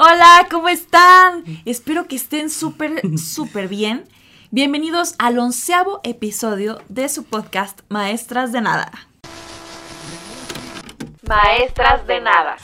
Hola, ¿cómo están? Espero que estén súper, súper bien. Bienvenidos al onceavo episodio de su podcast Maestras de Nada. Maestras de Nada.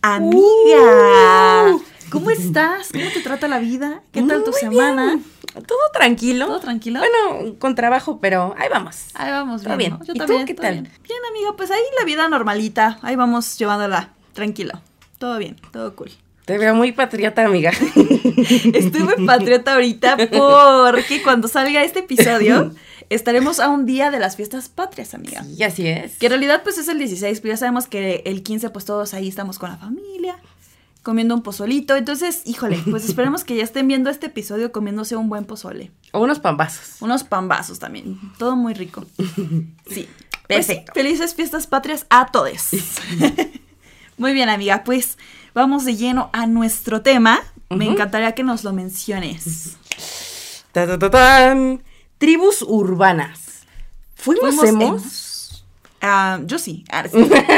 Amiga, ¿cómo estás? ¿Cómo te trata la vida? ¿Qué tal tu Muy semana? bien. Todo tranquilo. ¿Todo tranquilo? Bueno, con trabajo, pero ahí vamos. Ahí vamos bien. bien. ¿no? Yo ¿Y tú también, qué todo tal? Bien. Bien, amiga, pues ahí la vida normalita. Ahí vamos llevándola tranquilo. Todo bien, todo cool. Te veo muy patriota, amiga. Estoy muy patriota ahorita porque cuando salga este episodio estaremos a un día de las fiestas patrias, amiga. Y así es. Que en realidad pues es el 16, pero ya sabemos que el 15 pues todos ahí estamos con la familia, comiendo un pozolito. Entonces, híjole, pues esperemos que ya estén viendo este episodio comiéndose un buen pozole. O unos pambazos. Unos pambazos también, todo muy rico. Sí. Pues sí, Perfecto. felices fiestas patrias a todos. muy bien, amiga, pues vamos de lleno a nuestro tema. Me encantaría que nos lo menciones. Ta, ta, ta. Tribus urbanas. ¿Fuimos, ¿Fuimos? Ah, yo sí. Ah, sí.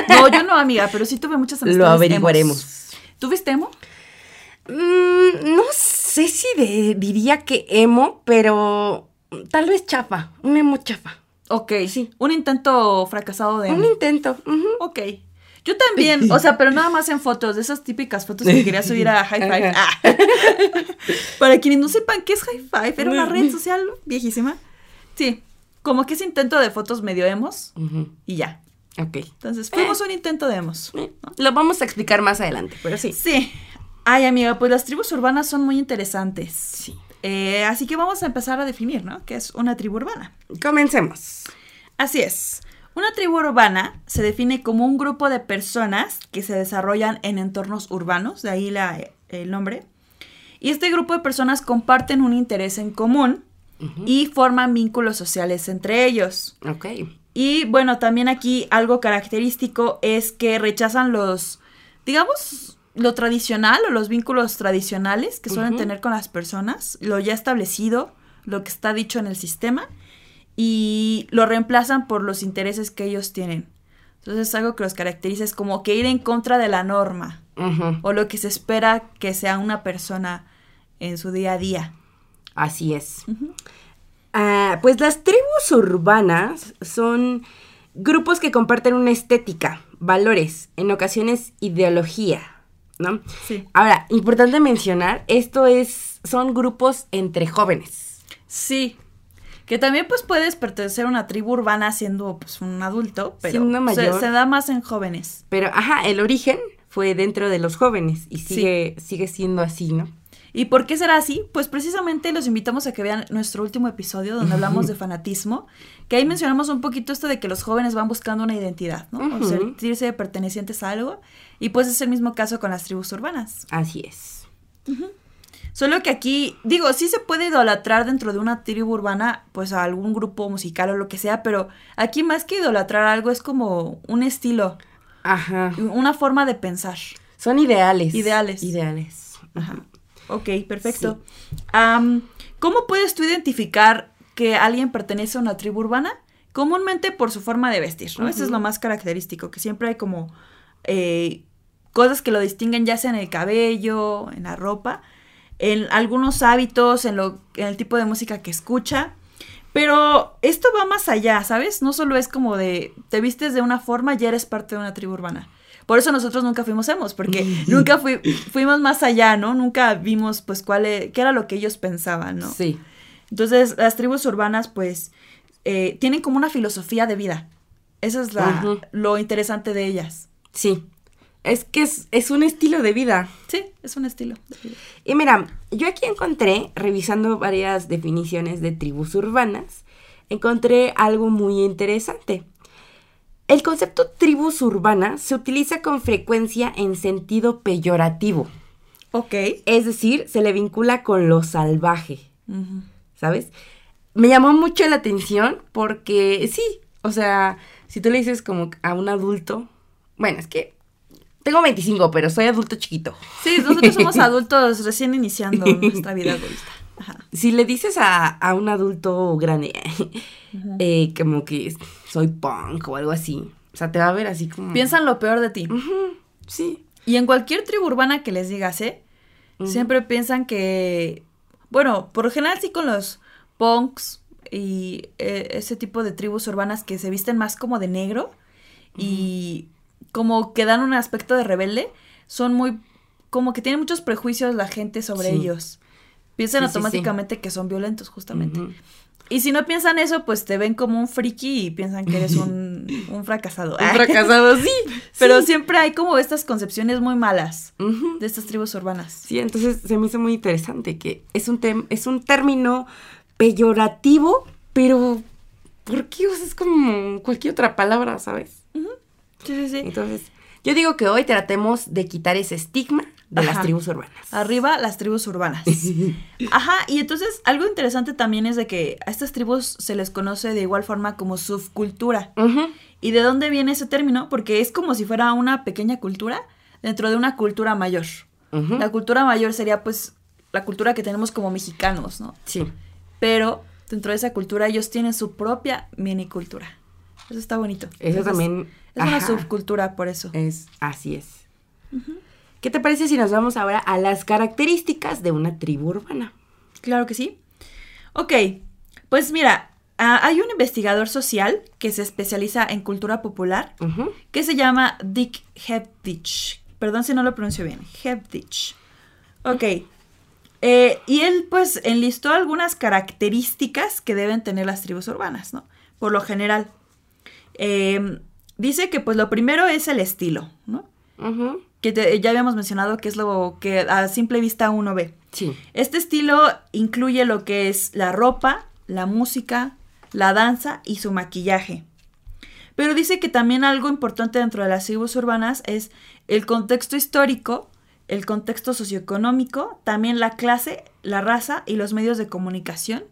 No, yo no, amiga, pero sí tuve muchas amistades Lo emos. averiguaremos. ¿Tuviste emo? Mm, no sé si de- diría que emo, pero tal vez chafa. Un emo chafa. Ok, sí. Un intento fracasado de Un emo. intento. ujú. Ok. Yo también, o sea, pero nada más en fotos, de esas típicas fotos que quería subir a High Five. Ah. Para quienes no sepan qué es High Five, era una red social viejísima. Sí, como que ese intento de fotos medio emos Ujú. y ya. Ok. Entonces, fuimos un intento de emos. Eh, Lo vamos a explicar más adelante, pero sí. Sí. Ay, amiga, pues las tribus urbanas son muy interesantes. Sí. Eh, así que vamos a empezar a definir, ¿no? ¿Qué es una tribu urbana? Comencemos. Así es. Una tribu urbana se define como un grupo de personas que se desarrollan en entornos urbanos, de ahí la- el nombre. Y este grupo de personas comparten un interés en común y forman vínculos sociales entre ellos. Ok. Y bueno, también aquí algo característico es que rechazan los, digamos, lo tradicional o los vínculos tradicionales que suelen tener con las personas, lo ya establecido, lo que está dicho en el sistema, y lo reemplazan por los intereses que ellos tienen. Entonces algo que los caracteriza es como que ir en contra de la norma o lo que se espera que sea una persona en su día a día. Así es. Ah, pues las tribus urbanas son grupos que comparten una estética, valores, en ocasiones ideología, ¿no? Sí. Ahora, importante mencionar, esto es, son grupos entre jóvenes. Sí. Que también pues puedes pertenecer a una tribu urbana siendo pues un adulto, pero Siendo se- mayor. Se, da más en jóvenes. Pero, ajá, el origen fue dentro de los jóvenes y sigue, sigue siendo así, ¿no? ¿Y por qué será así? Pues precisamente los invitamos a que vean nuestro último episodio donde hablamos de fanatismo, que ahí mencionamos un poquito esto de que los jóvenes van buscando una identidad, ¿no? O Ujú. sentirse pertenecientes a algo, y pues es el mismo caso con las tribus urbanas. Así es. Solo que aquí, digo, sí se puede idolatrar dentro de una tribu urbana, pues a algún grupo musical o lo que sea, pero aquí más que idolatrar algo es como un estilo, Ajá. una forma de pensar. Son ideales. Ideales. Ideales. Ajá. Ok, perfecto. ¿Cómo puedes tú identificar que alguien pertenece a una tribu urbana? Comúnmente por su forma de vestir, ¿no? Eso es lo más característico, que siempre hay como eh, cosas que lo distinguen ya sea en el cabello, en la ropa, en algunos hábitos, en, lo, en el tipo de música que escucha. Pero esto va más allá, ¿sabes? No solo es como de te vistes de una forma, ya eres parte de una tribu urbana. Por eso nosotros nunca fuimos emos, porque nunca fui- fuimos más allá, ¿no? Nunca vimos, pues, cuál e- qué era lo que ellos pensaban, ¿no? Sí. Entonces, las tribus urbanas, pues, eh, tienen como una filosofía de vida. Eso es la, lo interesante de ellas. Sí. Es que es, es un estilo de vida. Sí, es un estilo de vida. Y mira, yo aquí encontré, revisando varias definiciones de tribus urbanas, encontré algo muy interesante. El concepto tribus urbanas se utiliza con frecuencia en sentido peyorativo, Ok. es decir, se le vincula con lo salvaje. ¿sabes? Me llamó mucho la atención porque sí, o sea, si tú le dices como a un adulto, bueno, es que tengo 25, pero soy adulto chiquito. Sí, nosotros somos adultos recién iniciando nuestra vida adulta. Ajá. Si le dices a, a un adulto grande, eh, como que soy punk o algo así, o sea, te va a ver así como... Piensan lo peor de ti. Sí. Y en cualquier tribu urbana que les digas, ¿eh? Siempre piensan que, bueno, por lo general sí con los punks y eh, ese tipo de tribus urbanas que se visten más como de negro y como que dan un aspecto de rebelde, son muy, como que tienen muchos prejuicios la gente sobre Sí. ellos. Piensan Sí, sí, sí. automáticamente que son violentos, justamente. Y si no piensan eso, pues te ven como un friki y piensan que eres un, un fracasado. Un fracasado, sí. Pero sí. siempre hay como estas concepciones muy malas de estas tribus urbanas. Sí, entonces se me hizo muy interesante que es un, tem- es un término peyorativo, pero ¿por qué usas como cualquier otra palabra, sabes? Sí, sí, sí. Entonces, yo digo que hoy tratemos de quitar ese estigma de las tribus urbanas. Arriba las tribus urbanas. Ajá, y entonces algo interesante también es de que a estas tribus se les conoce de igual forma como subcultura. Ujú. ¿Y de dónde viene ese término? Porque es como si fuera una pequeña cultura dentro de una cultura mayor. La cultura mayor sería pues la cultura que tenemos como mexicanos, ¿no? Sí. Pero dentro de esa cultura ellos tienen su propia mini cultura. Eso está bonito. Eso Entonces, también. Es una subcultura por eso. Es, así es. ¿Qué te parece si nos vamos ahora a las características de una tribu urbana? Claro que sí. Ok, pues mira, ah, hay un investigador social que se especializa en cultura popular que se llama Dick Hepditch. Perdón si no lo pronuncio bien. Hepditch. Ok. Eh, y él pues enlistó algunas características que deben tener las tribus urbanas, ¿no? Por lo general. Eh, dice que pues lo primero es el estilo, ¿no? Que te- ya habíamos mencionado que es lo que a simple vista uno ve. Sí. Este estilo incluye lo que es la ropa, la música, la danza y su maquillaje. Pero dice que también algo importante dentro de las tribus urbanas es el contexto histórico, el contexto socioeconómico, también la clase, la raza y los medios de comunicación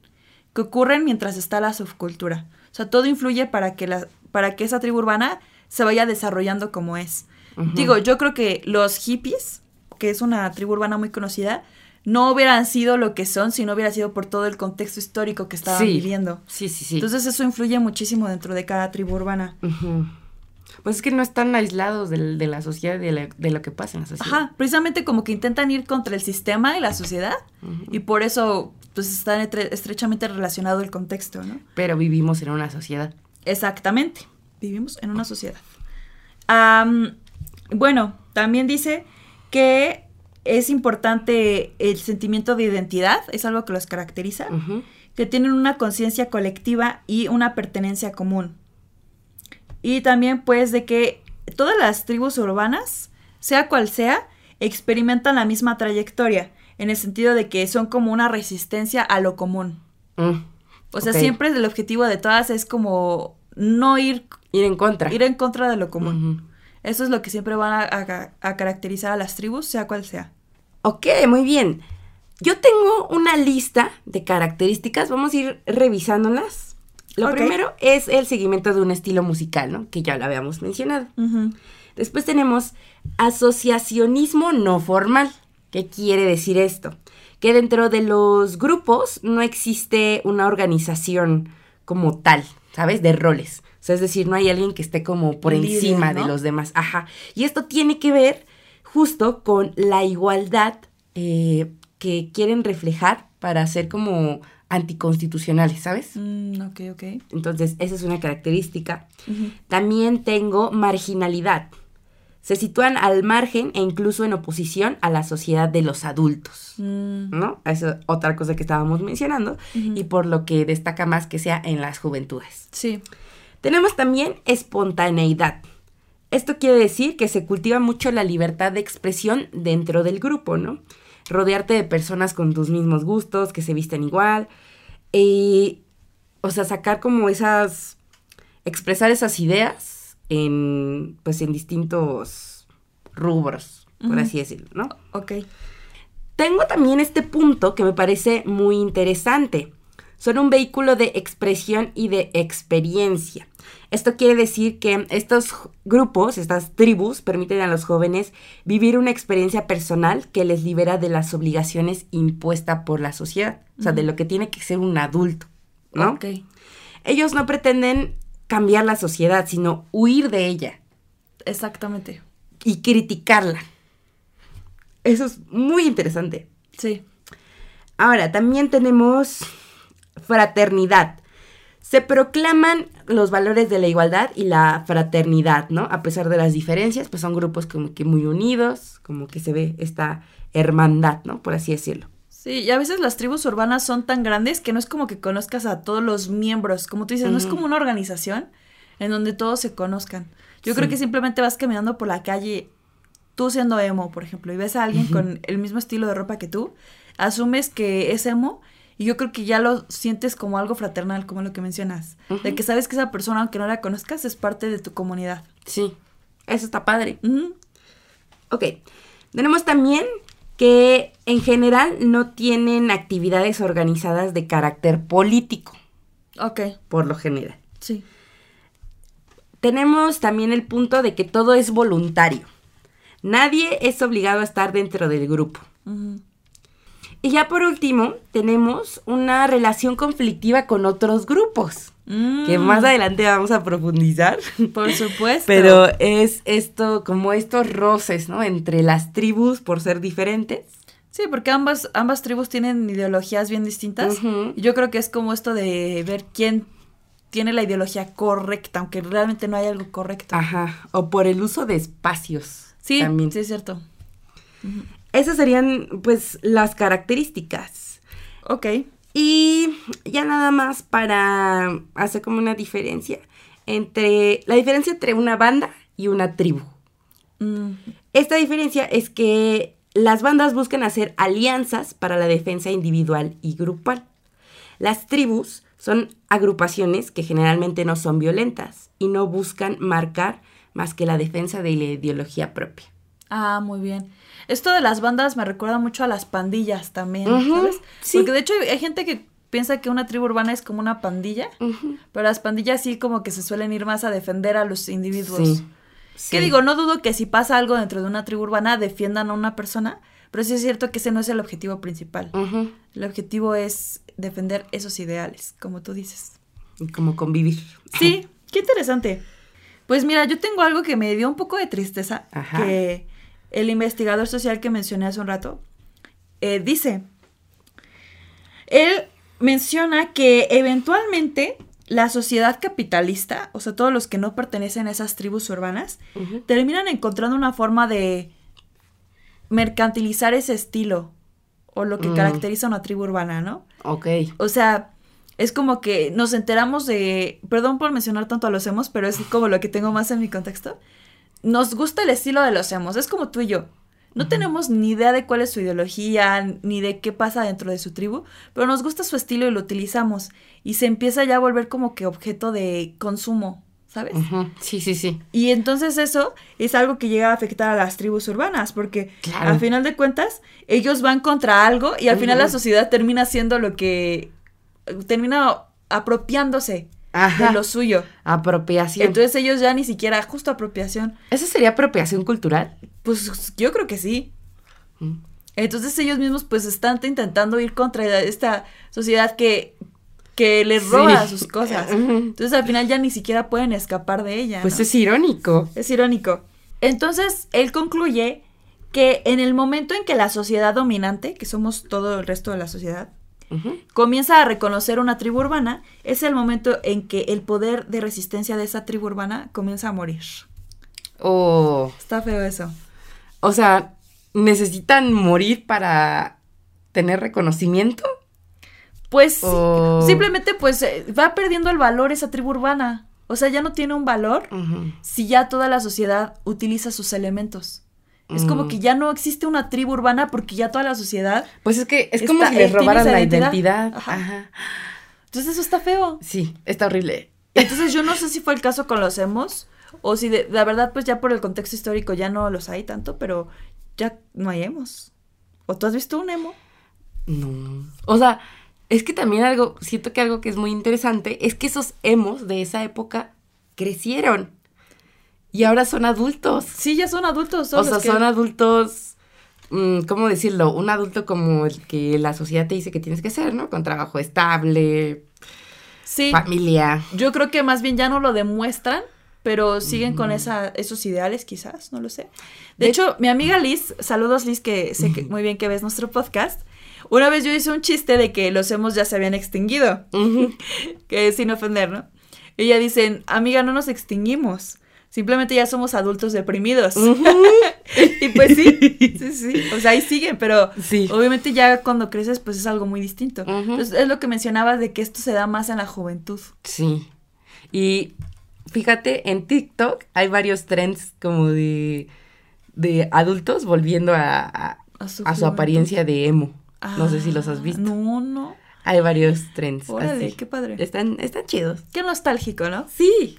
que ocurren mientras está la subcultura. O sea, todo influye para que, la, para que esa tribu urbana se vaya desarrollando como es. Digo, yo creo que los hippies, que es una tribu urbana muy conocida, no hubieran sido lo que son si no hubiera sido por todo el contexto histórico que estaban Sí. viviendo. Sí, sí, sí. Entonces eso influye muchísimo dentro de cada tribu urbana. Pues es que no están aislados de, la sociedad, de, la- de lo que pasa en la sociedad. Ajá, precisamente como que intentan ir contra el sistema y la sociedad y por eso pues está estrechamente relacionado el contexto, ¿no? Pero vivimos en una sociedad. Exactamente, vivimos en una sociedad. Bueno, también dice que es importante el sentimiento de identidad, es algo que los caracteriza, que tienen una conciencia colectiva y una pertenencia común. Y también pues de que todas las tribus urbanas, sea cual sea, experimentan la misma trayectoria, en el sentido de que son como una resistencia a lo común. Mm. O sea, siempre el objetivo de todas es como no ir, Ir en contra. ir en contra de lo común. Eso es lo que siempre van a, a- a caracterizar a las tribus, sea cual sea. Ok, muy bien. Yo tengo una lista de características, vamos a ir revisándolas. Lo primero es el seguimiento de un estilo musical, ¿no? Que ya lo habíamos mencionado. Después tenemos asociacionismo no formal. ¿Qué quiere decir esto? Que dentro de los grupos no existe una organización como tal, ¿sabes? De roles. O sea, es decir, no hay alguien que esté como por Líder, encima de los demás. Ajá. Y esto tiene que ver justo con la igualdad eh, que quieren reflejar para ser como anticonstitucionales, ¿sabes? Mm, ok, ok. Entonces, esa es una característica. También tengo marginalidad. Se sitúan al margen e incluso en oposición a la sociedad de los adultos. Mm, ¿No? Esa es otra cosa que estábamos mencionando y por lo que destaca más que sea en las juventudes. sí. Tenemos también espontaneidad. Esto quiere decir que se cultiva mucho la libertad de expresión dentro del grupo, ¿no? Rodearte de personas con tus mismos gustos, que se visten igual. Y, o sea, sacar como esas, expresar esas ideas en, pues, en distintos rubros, por así decirlo, ¿no? Ok. Tengo también este punto que me parece muy interesante. Son un vehículo de expresión y de experiencia. Esto quiere decir que estos grupos, estas tribus, permiten a los jóvenes vivir una experiencia personal que les libera de las obligaciones impuestas por la sociedad, o sea, de lo que tiene que ser un adulto, ¿no? Ok. Ellos no pretenden cambiar la sociedad, sino huir de ella Exactamente. y criticarla. Eso es muy interesante. Sí. Ahora, también tenemos fraternidad. Se proclaman los valores de la igualdad y la fraternidad, ¿no? A pesar de las diferencias, pues son grupos como que muy unidos, como que se ve esta hermandad, ¿no? Por así decirlo. Sí, y a veces las tribus urbanas son tan grandes que no es como que conozcas a todos los miembros, como tú dices, no es como una organización en donde todos se conozcan. Yo creo que simplemente vas caminando por la calle, tú siendo emo, por ejemplo, y ves a alguien con el mismo estilo de ropa que tú, asumes que es emo y yo creo que ya lo sientes como algo fraternal, como lo que mencionas, de que sabes que esa persona, aunque no la conozcas, es parte de tu comunidad. Sí, eso está padre. Ok, tenemos también que en general no tienen actividades organizadas de carácter político, Ok, por lo general. sí. Tenemos también el punto de que todo es voluntario. Nadie es obligado a estar dentro del grupo. Y ya por último, tenemos una relación conflictiva con otros grupos, que Mm, más adelante vamos a profundizar. Por supuesto. Pero es esto, como estos roces, ¿no? Entre las tribus por ser diferentes. Sí, porque ambas, ambas tribus tienen ideologías bien distintas. Y yo creo que es como esto de ver quién tiene la ideología correcta, aunque realmente no hay algo correcto. Ajá. O por el uso de espacios. sí, También. sí es cierto. Esas serían, pues, las características. Ok. Y ya nada más para hacer como una diferencia entre la diferencia entre una banda y una tribu. Mm, Esta diferencia es que las bandas buscan hacer alianzas para la defensa individual y grupal. Las tribus son agrupaciones que generalmente no son violentas y no buscan marcar más que la defensa de la ideología propia. Ah, muy bien. Esto de las bandas me recuerda mucho a las pandillas también, ¿sabes? sí. Porque de hecho hay, gente que piensa que una tribu urbana es como una pandilla, pero las pandillas sí como que se suelen ir más a defender a los individuos. Sí. sí. Que digo, no dudo que si pasa algo dentro de una tribu urbana defiendan a una persona, pero sí es cierto que ese no es el objetivo principal. El objetivo es defender esos ideales, como tú dices. Y como convivir. Sí, qué interesante. Pues mira, yo tengo algo que me dio un poco de tristeza, Ajá. que el investigador social que mencioné hace un rato eh, dice, él menciona que eventualmente la sociedad capitalista, o sea, todos los que no pertenecen a esas tribus urbanas, terminan encontrando una forma de mercantilizar ese estilo o lo que Mm. caracteriza a una tribu urbana, ¿no? Ok. O sea, es como que nos enteramos de, perdón por mencionar tanto a los emos, pero es como lo que tengo más en mi contexto. Nos gusta el estilo de los emos, es como tú y yo. No tenemos ni idea de cuál es su ideología, ni de qué pasa dentro de su tribu, pero nos gusta su estilo y lo utilizamos. Y se empieza ya a volver como que objeto de consumo, ¿sabes? Sí, sí, sí. Y entonces eso es algo que llega a afectar a las tribus urbanas, porque Claro. al final de cuentas ellos van contra algo y al final la sociedad termina siendo lo que termina apropiándose Ajá. de lo suyo. Apropiación. Entonces ellos ya ni siquiera justo apropiación, ¿Eso sería apropiación cultural? pues yo creo que sí. Mm. Entonces ellos mismos pues están intentando ir contra esta sociedad que que les Sí. roba sus cosas. Entonces al final ya ni siquiera pueden escapar de ella. Pues ¿no? es irónico. Es irónico. Entonces, él concluye que en el momento en que la sociedad dominante, que somos todo el resto de la sociedad, Comienza a reconocer una tribu urbana, es el momento en que el poder de resistencia de esa tribu urbana comienza a morir. O, Está feo eso. o sea, ¿necesitan morir para tener reconocimiento? Pues simplemente pues eh, va perdiendo el valor esa tribu urbana. O sea, ya no tiene un valor si ya toda la sociedad utiliza sus elementos. Es como Mm. que ya no existe una tribu urbana porque ya toda la sociedad. Pues es que es como si les robaran la identidad. identidad. Ajá. Ajá. Entonces eso está feo. Sí, está horrible. Entonces yo no sé si fue el caso con los emos o si de, la verdad pues ya por el contexto histórico ya no los hay tanto, pero ya no hay emos. ¿O tú has visto un emo? No. O sea, es que también algo, siento que algo que es muy interesante es que esos emos de esa época crecieron. Y ahora son adultos. Sí, ya son adultos. son o sea, que- son adultos, mm, ¿cómo decirlo? Un adulto como el que la sociedad te dice que tienes que ser, ¿no? Con trabajo estable, Sí, familia. yo creo que más bien ya no lo demuestran pero siguen con esa, esos ideales quizás, no lo sé. De, hecho, mi amiga Liz, saludos Liz, que sé que, muy bien que ves nuestro podcast. Una vez yo hice un chiste de que los hemos ya se habían extinguido, que sin ofender, ¿no? Ella dice, amiga, no nos extinguimos. Simplemente ya somos adultos deprimidos. y pues sí, sí, sí. O sea, ahí siguen, pero Sí. obviamente ya cuando creces, pues es algo muy distinto. Entonces, es lo que mencionabas de que esto se da más en la juventud. Sí. Y fíjate, en TikTok hay varios trends como de, de adultos volviendo a, a- A su a su apariencia de emo. no sé si los has Ah, visto. No, no. Hay varios trends. Órale, así. qué padre. Están, están chidos. Qué nostálgico, ¿no? Sí.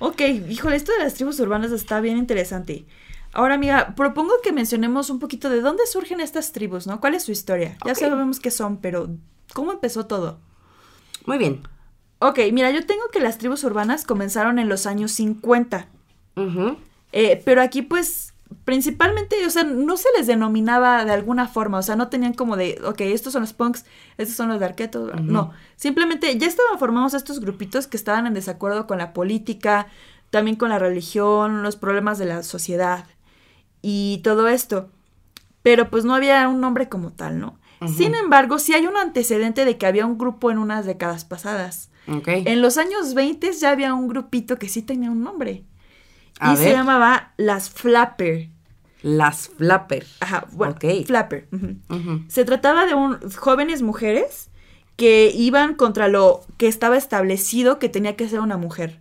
Ok, híjole, esto de las tribus urbanas está bien interesante. Ahora, amiga, propongo que mencionemos un poquito de dónde surgen estas tribus, ¿no? ¿Cuál es su historia? Ya sabemos qué son, pero ¿cómo empezó todo? Muy bien. Ok, mira, yo tengo que las tribus urbanas comenzaron en los años 50. Ujú. Eh, pero aquí, pues, principalmente, o sea, no se les denominaba de alguna forma, o sea, no tenían como de, ok, estos son los punks, estos son los darketos, no, simplemente ya estaban formados estos grupitos que estaban en desacuerdo con la política, también con la religión, los problemas de la sociedad y todo esto, pero pues no había un nombre como tal, ¿no? Sin embargo, sí hay un antecedente de que había un grupo en unas décadas pasadas. Ok. En los años 20 ya había un grupito que sí tenía un nombre. A y se llamaba las Flapper. Las flapper. Ajá, bueno, Ok. Flapper. Se trataba de un, jóvenes mujeres que iban contra lo que estaba establecido que tenía que ser una mujer.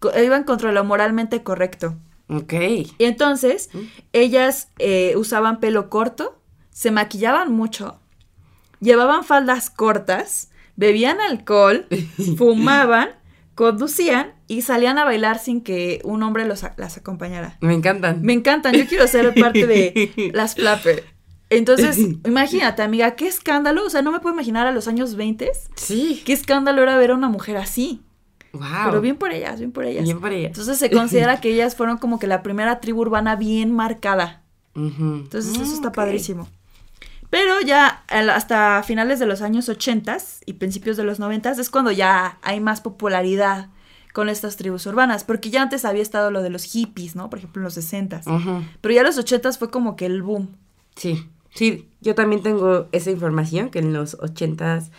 Co- iban contra lo moralmente correcto. Ok. Y entonces, ellas eh, usaban pelo corto, se maquillaban mucho, llevaban faldas cortas, bebían alcohol, fumaban, conducían y salían a bailar sin que un hombre los, las acompañara. Me encantan. Me encantan, yo quiero ser parte de las Flapper. Entonces, imagínate, amiga, qué escándalo. O sea, no me puedo imaginar a los años 20 Sí. qué escándalo era ver a una mujer así. Wow. Pero bien por ellas, bien por ellas. Bien por ella. Entonces se considera que ellas fueron como que la primera tribu urbana bien marcada. Entonces eso está padrísimo. Pero ya hasta finales de los años 80 y principios de los 90 es cuando ya hay más popularidad con estas tribus urbanas, porque ya antes había estado lo de los hippies, ¿no? Por ejemplo, en los 60 Ujú. Pero ya los 80 fue como que el boom. Sí, sí, yo también tengo esa información que en los ochentas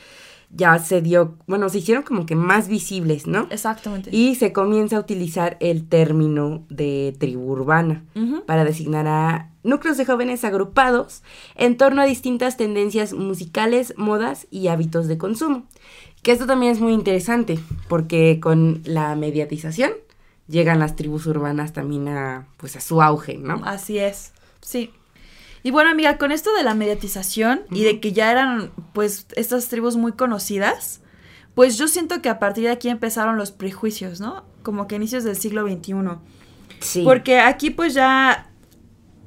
ya se dio, bueno, se hicieron como que más visibles, ¿no? Exactamente. Y se comienza a utilizar el término de tribu urbana para designar a núcleos de jóvenes agrupados en torno a distintas tendencias musicales, modas y hábitos de consumo. Que esto también es muy interesante porque con la mediatización llegan las tribus urbanas también a pues a su auge, ¿no? Así es, sí. Y bueno, amiga, con esto de la mediatización y de que ya eran, pues, estas tribus muy conocidas, pues yo siento que a partir de aquí empezaron los prejuicios, ¿no? Como que inicios del siglo XXI. Sí. Porque aquí, pues, ya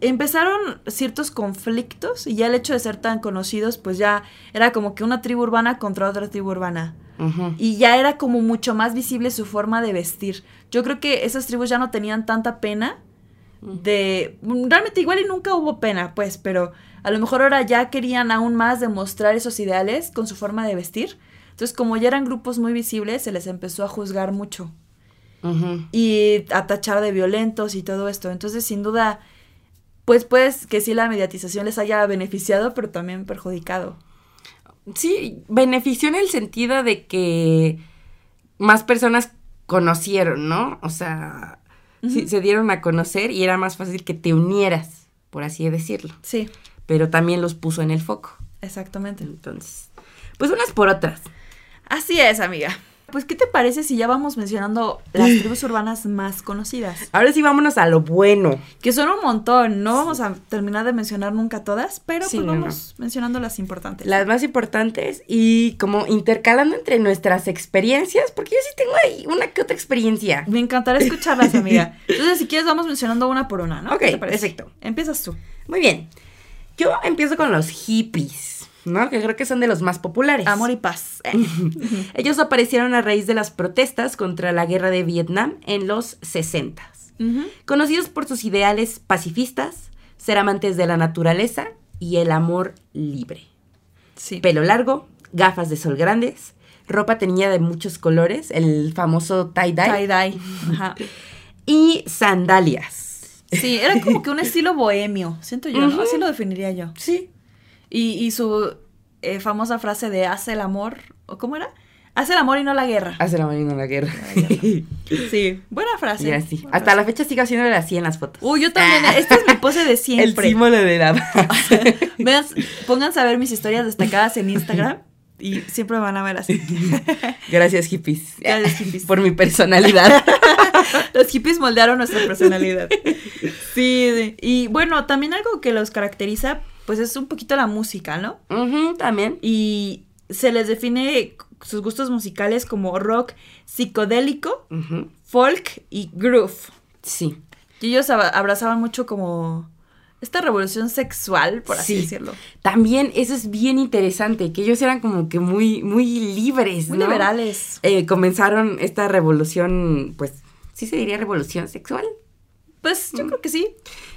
empezaron ciertos conflictos y ya el hecho de ser tan conocidos, pues ya era como que una tribu urbana contra otra tribu urbana. Y ya era como mucho más visible su forma de vestir. Yo creo que esas tribus ya no tenían tanta pena de... Realmente igual y nunca hubo pena, pues, pero a lo mejor ahora ya querían aún más demostrar esos ideales con su forma de vestir. Entonces, como ya eran grupos muy visibles, se les empezó a juzgar mucho y a tachar de violentos y todo esto. Entonces, sin duda, pues pues que sí la mediatización les haya beneficiado, pero también perjudicado. Sí, benefició en el sentido de que más personas conocieron, ¿no? O sea, sí, se dieron a conocer y era más fácil que te unieras, por así decirlo. Sí, Pero también los puso en el foco. exactamente. Entonces, pues unas por otras. Así es, amiga. Pues, ¿qué te parece si ya vamos mencionando las tribus urbanas más conocidas? Ahora sí vámonos a lo bueno. Que son un montón, no vamos a terminar de mencionar nunca todas, pero Sí, pues no, vamos mencionando las importantes. Las más importantes y como intercalando entre nuestras experiencias, porque yo sí tengo ahí una que otra experiencia. Me encantará escucharlas, amiga. Entonces, si quieres, vamos mencionando una por una, ¿no? Ok, perfecto. Empiezas tú. Muy bien. Yo empiezo con los hippies, ¿no? Que creo que son de los más populares. Amor y paz. Eh, Ellos aparecieron a raíz de las protestas contra la guerra de Vietnam en los 60. Ujú. Conocidos por sus ideales pacifistas, ser amantes de la naturaleza y el amor libre. Sí. Pelo largo, gafas de sol grandes, ropa teñida de muchos colores, el famoso tie-dye. Tie-dye. Y sandalias. Sí, era como que un estilo bohemio, siento yo. Así lo definiría yo. Sí. Y, y su eh, famosa frase de hace el amor, ¿o cómo era? Hace el amor y no la guerra. Hace la marina la guerra. Sí, buena frase. Y así. buena Hasta frase. la fecha sigo haciéndole así en las fotos. Uy, yo también. Ah. Esta es mi pose de El siempre. símbolo de la paz. Vean, pónganse a ver mis historias destacadas en Instagram y siempre van a ver así. Gracias, hippies. Gracias, hippies. Por mi personalidad. Los hippies moldearon nuestra personalidad. Sí, y bueno, también algo que los caracteriza, pues es un poquito la música, ¿no? Ujú, también. Y se les define sus gustos musicales como rock psicodélico, folk y groove. Sí. Y ellos ab- abrazaban mucho como esta revolución sexual, por así Sí. decirlo. También eso es bien interesante, que ellos eran como que muy, muy libres, Muy ¿no? liberales. Eh, comenzaron esta revolución, pues, sí se diría revolución sexual. Pues Mm. yo creo que sí.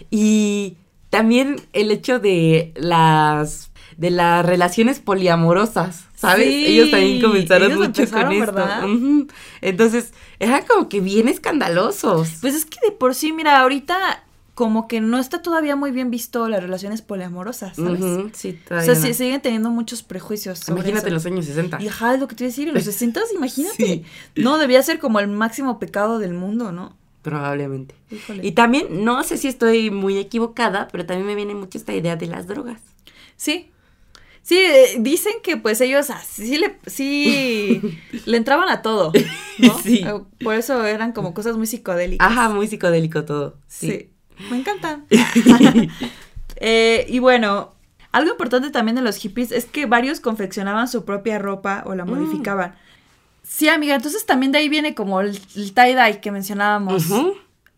Y también el hecho de las de las relaciones poliamorosas, ¿sabes? Sí, ellos también comenzaron ellos mucho con esto. ¿verdad? Ujú. Entonces, eran como que bien escandalosos. Pues es que de por sí, mira, ahorita como que no está todavía muy bien visto las relaciones poliamorosas, ¿sabes? Ujú, sí, O sea, no. sí, siguen teniendo muchos prejuicios. sobre Imagínate eso. los años 60. Y ajá, es lo que te iba a decir, en los 60 imagínate. Sí. No, debía ser como el máximo pecado del mundo, ¿no? Probablemente. Híjole. Y también, no sé si estoy muy equivocada, pero también me viene mucho esta idea de las drogas. Sí. Sí, eh, dicen que pues ellos así le, sí le entraban a todo, ¿no? Sí. Eh, Por eso eran como cosas muy psicodélicas. Ajá, muy psicodélico todo. Sí. Sí. Me encantan. Eh, y bueno, algo importante también de los hippies es que varios confeccionaban su propia ropa o la Mm. modificaban. Sí, amiga, entonces también de ahí viene como el, el tie-dye que mencionábamos.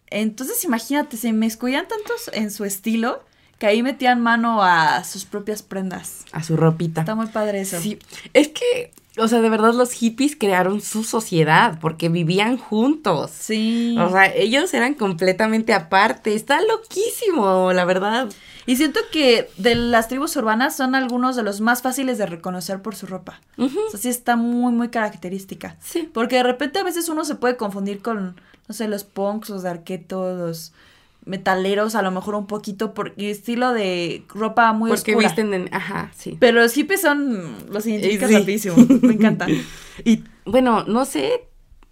Entonces imagínate, se inmiscuían tantos en su estilo que ahí metían mano a sus propias prendas. A su ropita. Está muy padre eso. Sí, es que, o sea, de verdad los hippies crearon su sociedad porque vivían juntos. Sí. O sea, ellos eran completamente aparte. Está loquísimo, la verdad. y siento que de las tribus urbanas son algunos de los más fáciles de reconocer por su ropa. O sea, sí está muy, muy característica. Sí. Porque de repente a veces uno se puede confundir con, no sé, los punks, los darketos, los metaleros, a lo mejor un poquito por estilo de ropa muy porque oscura. visten en... Ajá, sí. Pero los hippies son, los identificas Sí. rapidísimo. Me encantan. Y bueno, no sé,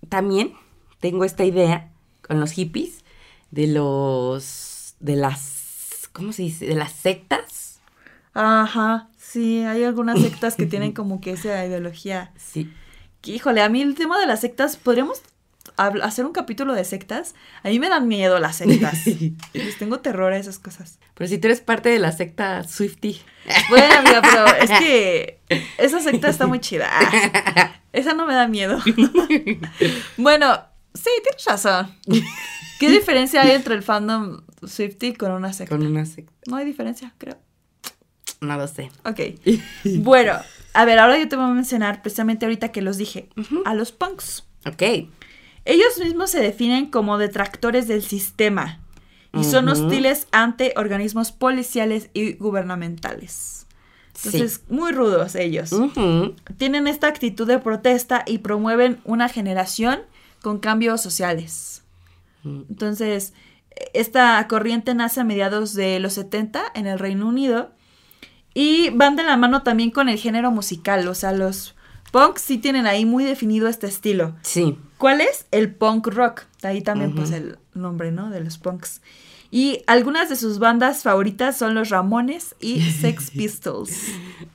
también tengo esta idea con los hippies de los... de las... ¿cómo se dice? De las sectas. Ajá, sí, hay algunas sectas que tienen como que esa ideología. Sí. Que, híjole, a mí el tema de las sectas, ¿podríamos hacer un capítulo de sectas? A mí me dan miedo las sectas. Les tengo terror a esas cosas. Pero si tú eres parte de la secta Swifty. Bueno, amiga, pero es que esa secta está muy chida. Esa no me da miedo. Bueno, sí, tienes razón. ¿Qué diferencia hay entre el fandom Swifty con una secta? Con una secta. No hay diferencia, creo. No lo sé. Ok. Bueno, a ver, ahora yo te voy a mencionar precisamente ahorita que los dije, a los punks. Ok. Ellos mismos se definen como detractores del sistema y son hostiles ante organismos policiales y gubernamentales. Entonces, muy rudos ellos. Tienen esta actitud de protesta y promueven una generación con cambios sociales. Mm. Entonces, esta corriente nace a mediados de los 70 en el Reino Unido y van de la mano también con el género musical. O sea, los punks sí tienen ahí muy definido este estilo. Sí. ¿Cuál es? El punk rock. Ahí también, Ujú. pues, el nombre, ¿no? De los punks. Y algunas de sus bandas favoritas son los Ramones y Sex Pistols.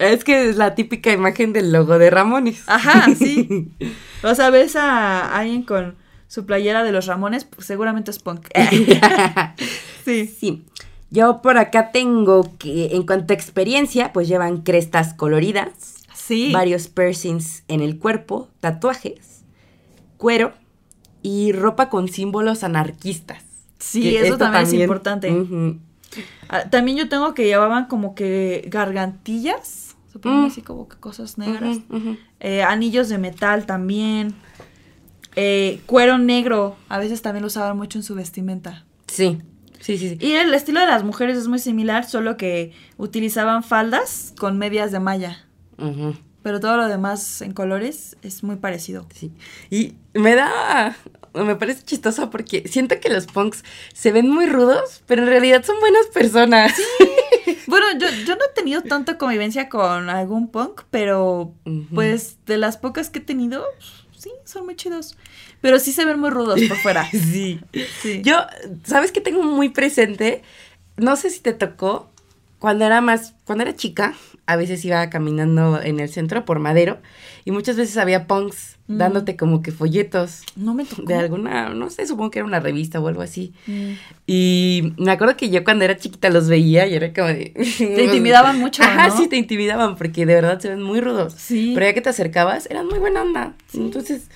Es que es la típica imagen del logo de Ramones. Ajá, sí. O sea, ves a alguien con su playera de los Ramones, pues seguramente es punk. sí. Sí. Yo por acá tengo que, en cuanto a experiencia, pues llevan crestas coloridas, Sí. varios piercings en el cuerpo, tatuajes, cuero y ropa con símbolos anarquistas. Sí, eso también, es importante. Ah, También yo tengo que llevaban como que gargantillas, se ponen Mm. así como que cosas negras. Eh, anillos de metal también. Eh, cuero negro, a veces también lo usaban mucho en su vestimenta. Sí, sí, sí, sí. Y el estilo de las mujeres es muy similar, solo que utilizaban faldas con medias de malla. Ujú, Pero todo lo demás en colores es muy parecido. sí. Y me da me parece chistoso porque siento que los punks se ven muy rudos, pero en realidad son buenas personas. Bueno, yo, yo no he tenido tanta convivencia con algún punk, pero pues de las pocas que he tenido, sí, son muy chidos. Pero sí se ven muy rudos por fuera. Sí. Sí. Yo, ¿sabes qué tengo muy presente? No sé si te tocó, cuando era más, cuando era chica, a veces iba caminando en el centro por Madero y muchas veces había punks Mm. dándote como que folletos no me tocó. de alguna, no sé, supongo que era una revista o algo así. Mm. Y me acuerdo que yo cuando era chiquita los veía y era como de... Te intimidaban mucho, Ajá, ¿no? sí, te intimidaban porque de verdad se ven muy rudos. Sí. Pero ya que te acercabas, eran muy buena onda. Entonces...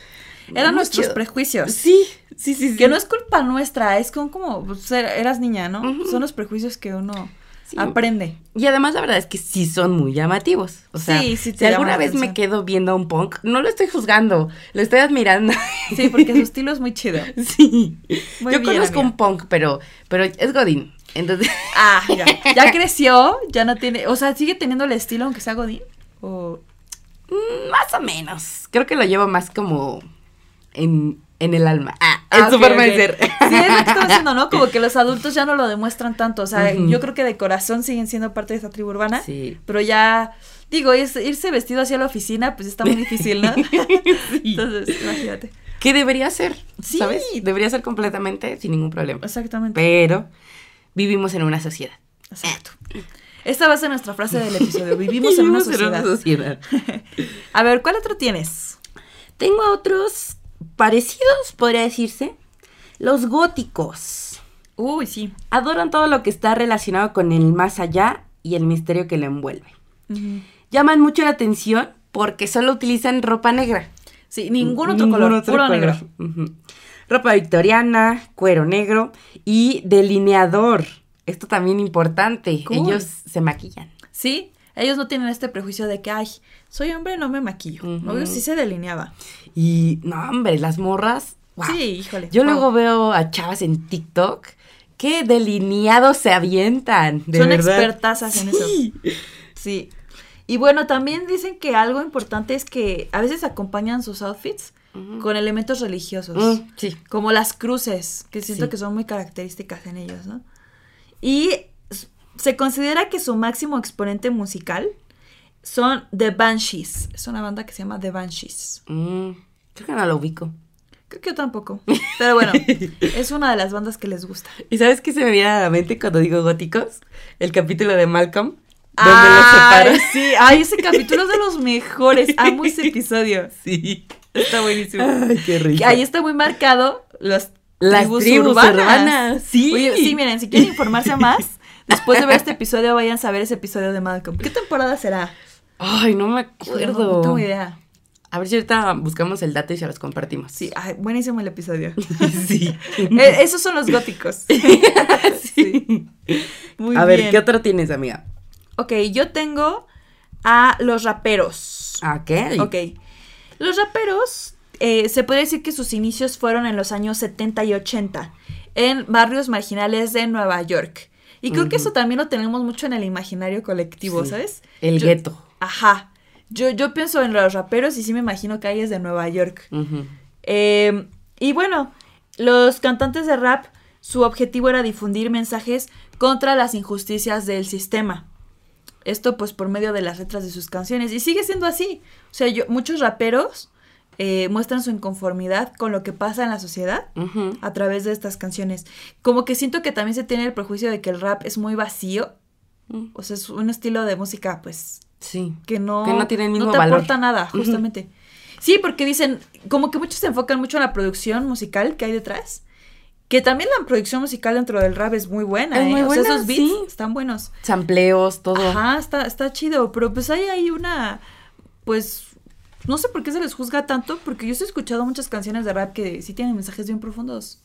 Eran nuestros chido. prejuicios. Sí, sí, sí, sí. Que no es culpa nuestra, es como, como pues, eras niña, ¿no? Son los prejuicios que uno Sí. aprende. Y además la verdad es que sí son muy llamativos. O sea, Sí, sí te si alguna vez me quedo viendo a un punk, no lo estoy juzgando, lo estoy admirando. Sí, porque su estilo es muy chido. sí. Muy Yo bien, conozco amiga. un punk, pero, pero es Godín. Entonces, Ah, ya, ya creció, ya no tiene, o sea, sigue teniendo el estilo aunque sea Godín. O mm, más o menos. Creo que lo llevo más como en, en el alma. Ah, Ah, en su ok, forma ok. de ser. Sí, es lo que estaba diciendo, ¿no? Como que los adultos ya no lo demuestran tanto. O sea, yo creo que de corazón siguen siendo parte de esa tribu urbana. Sí. Pero ya, digo, es- irse vestido hacia la oficina, pues está muy difícil, ¿no? Sí. Entonces, imagínate. ¿Qué debería ser? Sí. ¿Sabes? Debería ser completamente sin ningún problema. Exactamente. Pero vivimos en una sociedad. Exacto. Esta va a ser nuestra frase del episodio. Vivimos en una sociedad. sociedad. A ver, ¿cuál otro tienes? Tengo otros parecidos, podría decirse. Los góticos. Uy, sí. Adoran todo lo que está relacionado con el más allá y el misterio que lo envuelve. Llaman mucho la atención porque solo utilizan ropa negra. Sí, ningún otro Ningún color, otro puro color. negro. Ropa victoriana, cuero negro y delineador. Esto también importante. Cool. Ellos se maquillan. Sí, ellos no tienen este prejuicio de que, ay, soy hombre, no me maquillo. Ujú. Obvio, sí se delineaba. Y no, hombre, las morras. wow. Sí, híjole. Yo wow. luego veo a chavas en TikTok que delineados se avientan. De Son verdad. expertazas en eso. Sí. Sí. Y bueno, también dicen que algo importante es que a veces acompañan sus outfits con elementos religiosos. Mm, sí. Como las cruces, que siento Sí. que son muy características en ellos, ¿no? Y se considera que su máximo exponente musical son The Banshees. Es una banda que se llama The Banshees. Mm, creo que no lo ubico. Creo que yo tampoco. Pero bueno, es una de las bandas que les gusta. ¿Y sabes qué se me viene a la mente cuando digo góticos? El capítulo de Malcolm. Donde Ay, los separa. sí. Ay, ese capítulo es de los mejores. Amo ese episodio. Sí. Está buenísimo. Ay, qué rico. Ahí está muy marcado las Las tribus, tribus urbanas. urbanas, sí. Oye, sí, miren, si quieren informarse más, después de ver este episodio, vayan a ver ese episodio de Malcolm. ¿Qué temporada será? Ay, no me acuerdo. No, tengo idea. A ver si ahorita buscamos el dato y se los compartimos. Sí, ay, buenísimo el episodio. sí. Eh, esos son los góticos. Sí. Muy a bien. ver, ¿qué otro tienes, amiga? Ok, yo tengo a los raperos. ¿A qué? Ok. Los raperos, eh, se puede decir que sus inicios fueron en los años 70 y 80, en barrios marginales de Nueva York. Y creo que eso también lo tenemos mucho en el imaginario colectivo, Sí. ¿sabes? El gueto. Ajá. Yo, yo pienso en los raperos y sí me imagino calles de Nueva York. Eh, y bueno, los cantantes de rap, su objetivo era difundir mensajes contra las injusticias del sistema. Esto pues por medio de las letras de sus canciones. Y sigue siendo así. O sea, yo, muchos raperos eh, muestran su inconformidad con lo que pasa en la sociedad a través de estas canciones. Como que siento que también se tiene el prejuicio de que el rap es muy vacío. Mm. O sea, es un estilo de música pues Sí. que no, Que no tiene el mismo te valor. aporta nada, justamente. Sí, porque dicen, como que muchos se enfocan mucho en la producción musical que hay detrás. Que también la producción musical dentro del rap es muy buena, Es ¿eh? muy o sea, esos beats sí. están buenos. Sampleos, todo. Ajá, está, está chido. Pero pues ahí hay una. Pues. No sé por qué se les juzga tanto, porque yo he escuchado muchas canciones de rap que sí tienen mensajes bien profundos.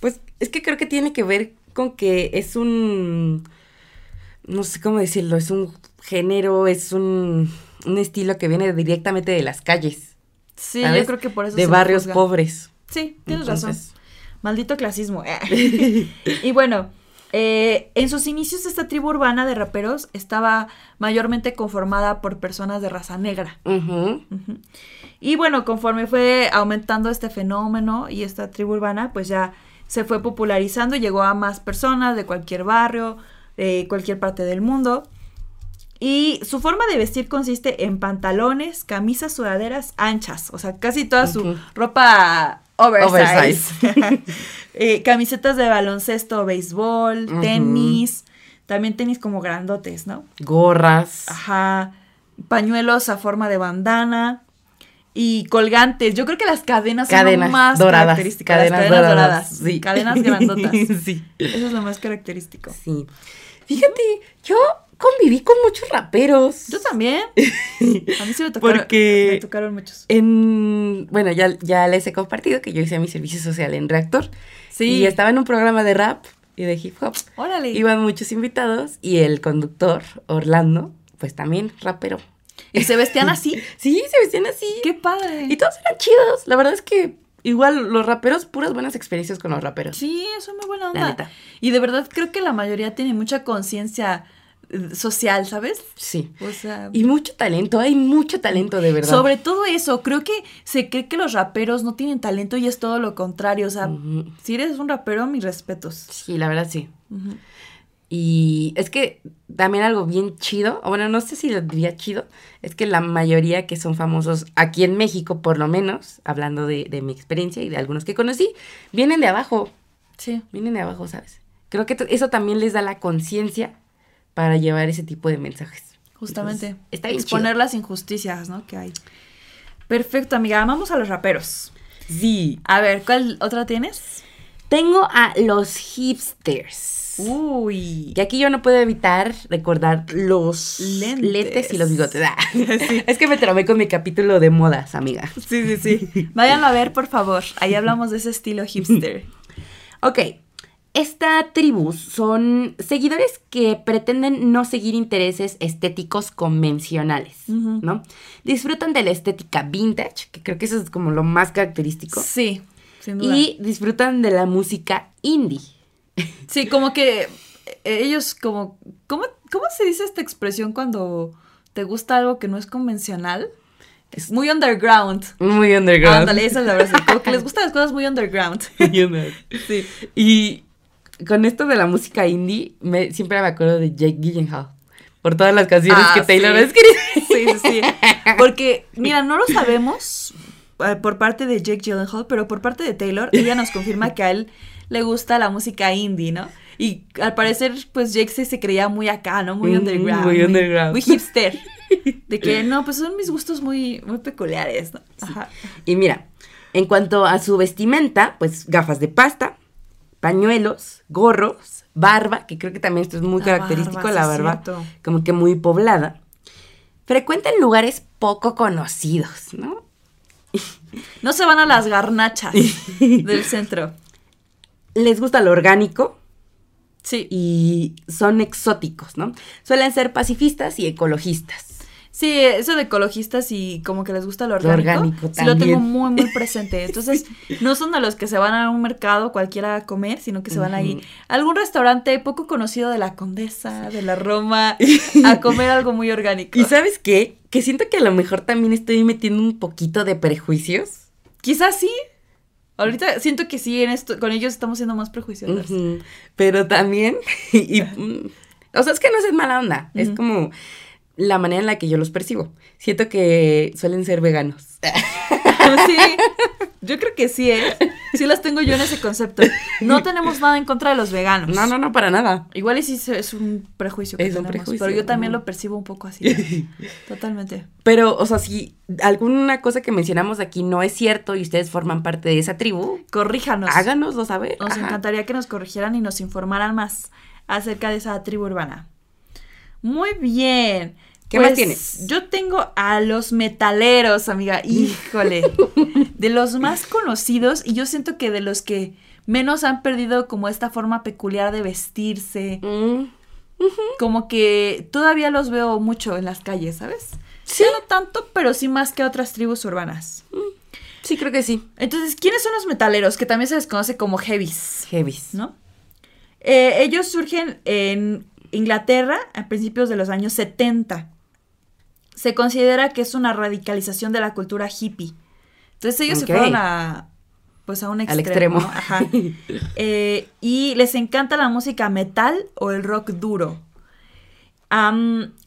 Pues es que creo que tiene que ver con que es un. No sé cómo decirlo, es un género, es un, un estilo que viene directamente de las calles. Sí, ¿sabes? yo creo que por eso. De barrios juzga. pobres. Sí, tienes razón. Maldito clasismo. y bueno, Eh, en sus inicios esta tribu urbana de raperos estaba mayormente conformada por personas de raza negra. Y bueno, conforme fue aumentando este fenómeno y esta tribu urbana, pues ya se fue popularizando y llegó a más personas de cualquier barrio, de cualquier parte del mundo. Y su forma de vestir consiste en pantalones, camisas, sudaderas anchas, o sea, casi toda su ropa oversize. Oversize. Eh, camisetas de baloncesto, béisbol, tenis, también tenis como grandotes, ¿no? Gorras. Ajá, pañuelos a forma de bandana y colgantes. Yo creo que las cadenas son lo más doradas. característico. Cadenas, las cadenas doradas. doradas. Sí. Cadenas grandotas. sí. Eso es lo más característico. Sí. Fíjate, yo conviví con muchos raperos. Yo también. A mí sí me tocaron, Porque- me tocaron muchos. En, bueno, ya, ya les he compartido que yo hice mi servicio social en Reactor. Sí. Y estaba en un programa de rap y de hip hop. Órale. Iban muchos invitados y el conductor, Orlando, pues también rapero. ¿Y se vestían así? Sí, se vestían así. ¡Qué padre! Y todos eran chidos. La verdad es que igual los raperos, puras buenas experiencias con los raperos. Sí, eso es muy buena La onda. neta. Y de verdad creo que la mayoría tiene mucha conciencia social, ¿sabes? Sí. O sea, Y mucho talento, hay mucho talento de verdad. sobre todo eso, creo que se cree que los raperos no tienen talento y es todo lo contrario. O sea, si eres un rapero, mis respetos. Sí, la verdad sí. Y es que también algo bien chido, o bueno, no sé si lo diría chido, es que la mayoría que son famosos aquí en México, por lo menos, hablando de, de mi experiencia y de algunos que conocí, vienen de abajo, Sí. vienen de abajo, ¿sabes? Creo que eso también les da la conciencia para llevar ese tipo de mensajes. Justamente. Entonces, está bien Exponer las injusticias, ¿no? Que hay. Perfecto, amiga. Vamos a los raperos. Sí. A ver, ¿cuál otra tienes? Tengo a los hipsters. Uy. Y aquí yo no puedo evitar recordar los Lentes. lentes y los bigotes. Ah. Es que me trabé con mi capítulo de modas, amiga. Sí, sí, sí. Váyanlo a ver, por favor. Ahí hablamos de ese estilo hipster. Ok. Esta tribu son seguidores que pretenden no seguir intereses estéticos convencionales. ¿no? Disfrutan de la estética vintage, que creo que eso es como lo más característico. Sí, sin duda. Y disfrutan de la música indie. Sí, como que eh, ellos como... ¿cómo, ¿Cómo se dice esta expresión cuando te gusta algo que no es convencional? Es muy underground. Muy underground. Ándale, esa es la verdad. Como que les gustan las cosas muy underground. Muy underground. Sí. Y con esto de la música indie, me, siempre me acuerdo de Jake Gyllenhaal. Por todas las canciones Ah, que Taylor sí. ha escrito. Sí, sí, sí. Porque, mira, no lo sabemos eh, por parte de Jake Gyllenhaal, pero por parte de Taylor, ella nos confirma que a él le gusta la música indie, ¿no? Y al parecer, pues Jake se, se creía muy acá, ¿no? Muy Mm, underground. muy underground. Muy hipster. De que, no, pues son mis gustos muy, muy peculiares, ¿no? Ajá. Y mira, en cuanto a su vestimenta, pues gafas de pasta, pañuelos, gorros, barba, que creo que también esto es muy La característico, barba, la barba, como que muy poblada. Frecuentan lugares poco conocidos, ¿no? No se van a las garnachas del centro. Les gusta lo orgánico Sí. y son exóticos, ¿no? Suelen ser pacifistas y ecologistas. Sí, eso de ecologistas y como que les gusta lo Lo orgánico. orgánico sí lo tengo muy, muy presente. Entonces, no son de los que se van a un mercado cualquiera a comer, sino que se van ahí Ujú. a algún restaurante poco conocido de la Condesa, de la Roma, a comer algo muy orgánico. ¿Y sabes qué? Que siento que a lo mejor también estoy metiendo un poquito de prejuicios. Quizás sí. Ahorita siento que sí, en esto, con ellos estamos siendo más prejuiciosos. Pero también, y, mm, o sea, es que no es mala onda, es como la manera en la que yo los percibo. Siento que suelen ser veganos. Sí, yo creo que sí, ¿eh? Sí las tengo yo en ese concepto. No tenemos nada en contra de los veganos. No, no, no, para nada. Igual y sí se- es un prejuicio que Es un tenemos, prejuicio, pero yo también lo percibo un poco así. Totalmente. Pero, o sea, si alguna cosa que mencionamos aquí no es cierto y ustedes forman parte de esa tribu, Corríjanos. háganoslo saber. Nos Ajá. encantaría que nos corrigieran y nos informaran más acerca de esa tribu urbana. Muy bien. ¿Qué más Pues, tienes? Yo tengo a los metaleros, amiga. Híjole. de los más conocidos y yo siento que de los que menos han perdido como esta forma peculiar de vestirse. Mm, Como que todavía los veo mucho en las calles, ¿sabes? Sí. Ya no tanto, pero sí más que otras tribus urbanas. sí, creo que sí. Entonces, ¿quiénes son los metaleros? Que también se les conoce como heavies, Heavies. ¿no? Eh, ellos surgen en Inglaterra a principios de los años 70. Se considera que es una radicalización de la cultura hippie. Entonces ellos se fueron a pues a un Al extremo. extremo. ¿no? Ajá. Eh, y les encanta la música metal o el rock duro.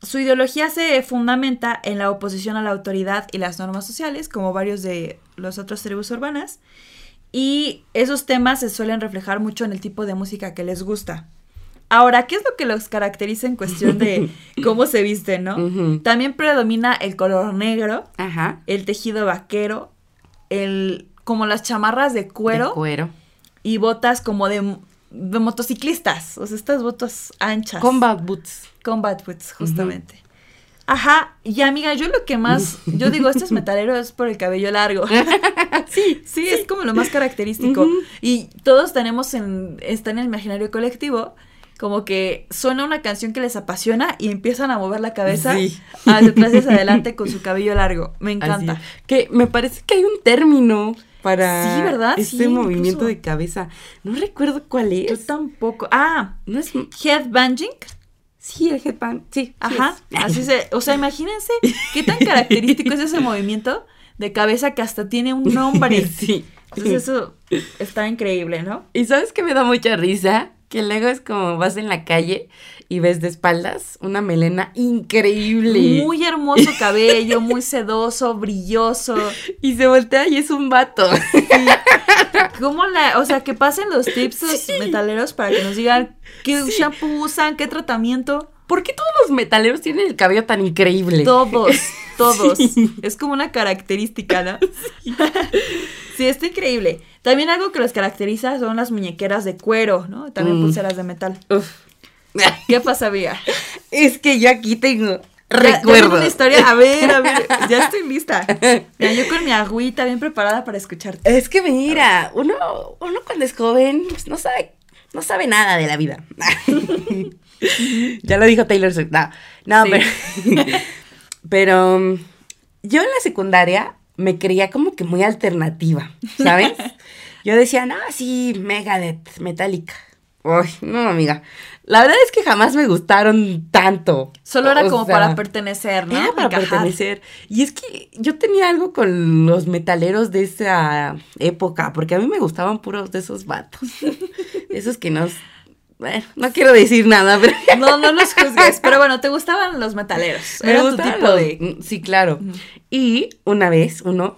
Su ideología se fundamenta en la oposición a la autoridad y las normas sociales, como varios de los otros tribus urbanas. Y esos temas se suelen reflejar mucho en el tipo de música que les gusta. Ahora, ¿qué es lo que los caracteriza en cuestión de cómo se visten, no? También predomina el color negro, Ajá. el tejido vaquero, el como las chamarras de cuero De cuero. y botas como de, de motociclistas, o sea, estas botas anchas. Combat boots. Combat boots, justamente. Ajá, y amiga, yo lo que más, yo digo, este es metalero es por el cabello largo. sí, sí, es como lo más característico. Y todos tenemos en, está en el imaginario colectivo, como que suena una canción que les apasiona y empiezan a mover la cabeza Sí. hacia atrás y hacia adelante con su cabello largo. Me encanta. Así. Que me parece que hay un término para Sí, ¿verdad? este Sí, movimiento incluso. de cabeza. No recuerdo cuál Yo es. tampoco. Ah, No es. headbanging. Sí, el headband. Sí. Ajá, así se, o sea, imagínense qué tan característico es ese movimiento de cabeza que hasta tiene un nombre. sí. Entonces eso está increíble, ¿no? Y sabes que me da mucha risa que luego es como vas en la calle y ves de espaldas una melena increíble. Muy hermoso cabello, muy sedoso, brilloso. Y se voltea y es un vato. ¿Cómo la, o sea, que pasen los tips los metaleros para que nos digan qué shampoo usan, qué tratamiento? ¿Por qué todos los metaleros tienen el cabello tan increíble? Todos, todos. Sí. Es como una característica, ¿no? Sí. está increíble. También algo que los caracteriza son las muñequeras de cuero, ¿no? También Mm. pulseras de metal. Uf. ¿Qué pasa, amiga? Es que yo aquí tengo recuerdos. una historia. A ver, a ver, ya estoy lista. Mira, yo con mi agüita bien preparada para escucharte. Es que mira, uno, uno cuando es joven pues, no sabe, no sabe nada de la vida. ya lo dijo Taylor Swift. No, no Sí. pero, pero um, yo en la secundaria me creía como que muy alternativa, ¿sabes? Yo decía, no, sí, Megadeth, Metallica. Uy, no, amiga. La verdad es que jamás me gustaron tanto. Solo era O como sea, para pertenecer, ¿no? Era para Encajar. pertenecer. Y es que yo tenía algo con los metaleros de esa época, porque a mí me gustaban puros de esos vatos. esos que nos... Bueno, no quiero decir nada, pero... No, no los juzgues. Pero bueno, te gustaban los metaleros. me Era tu tipo los- de. Sí, claro. Y una vez, uno,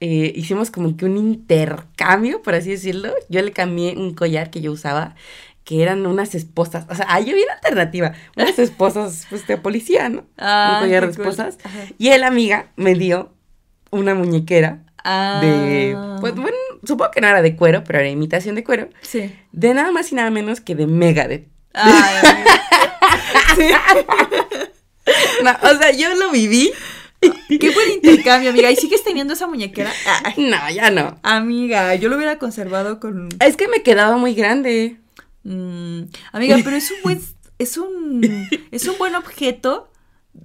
eh, hicimos como que un intercambio, por así decirlo. Yo le cambié un collar que yo usaba, que eran unas esposas. O sea, ah, yo bien alternativa. Unas esposas, pues, de policía, ¿no? Ah, un collar de cool. esposas. Y él, amiga, me dio una muñequera Ah. de... Pues, bueno, supongo que no era de cuero, pero era imitación de cuero. Sí. De nada más y nada menos que de Megadeth. Ay, amiga. No, o sea, yo lo viví. Qué buen intercambio, amiga. ¿Y sigues teniendo esa muñequera? Ay, No, ya no. amiga, yo lo hubiera conservado con. Es que me quedaba muy grande. Mm, amiga, pero es un buen. Es un. Es un buen objeto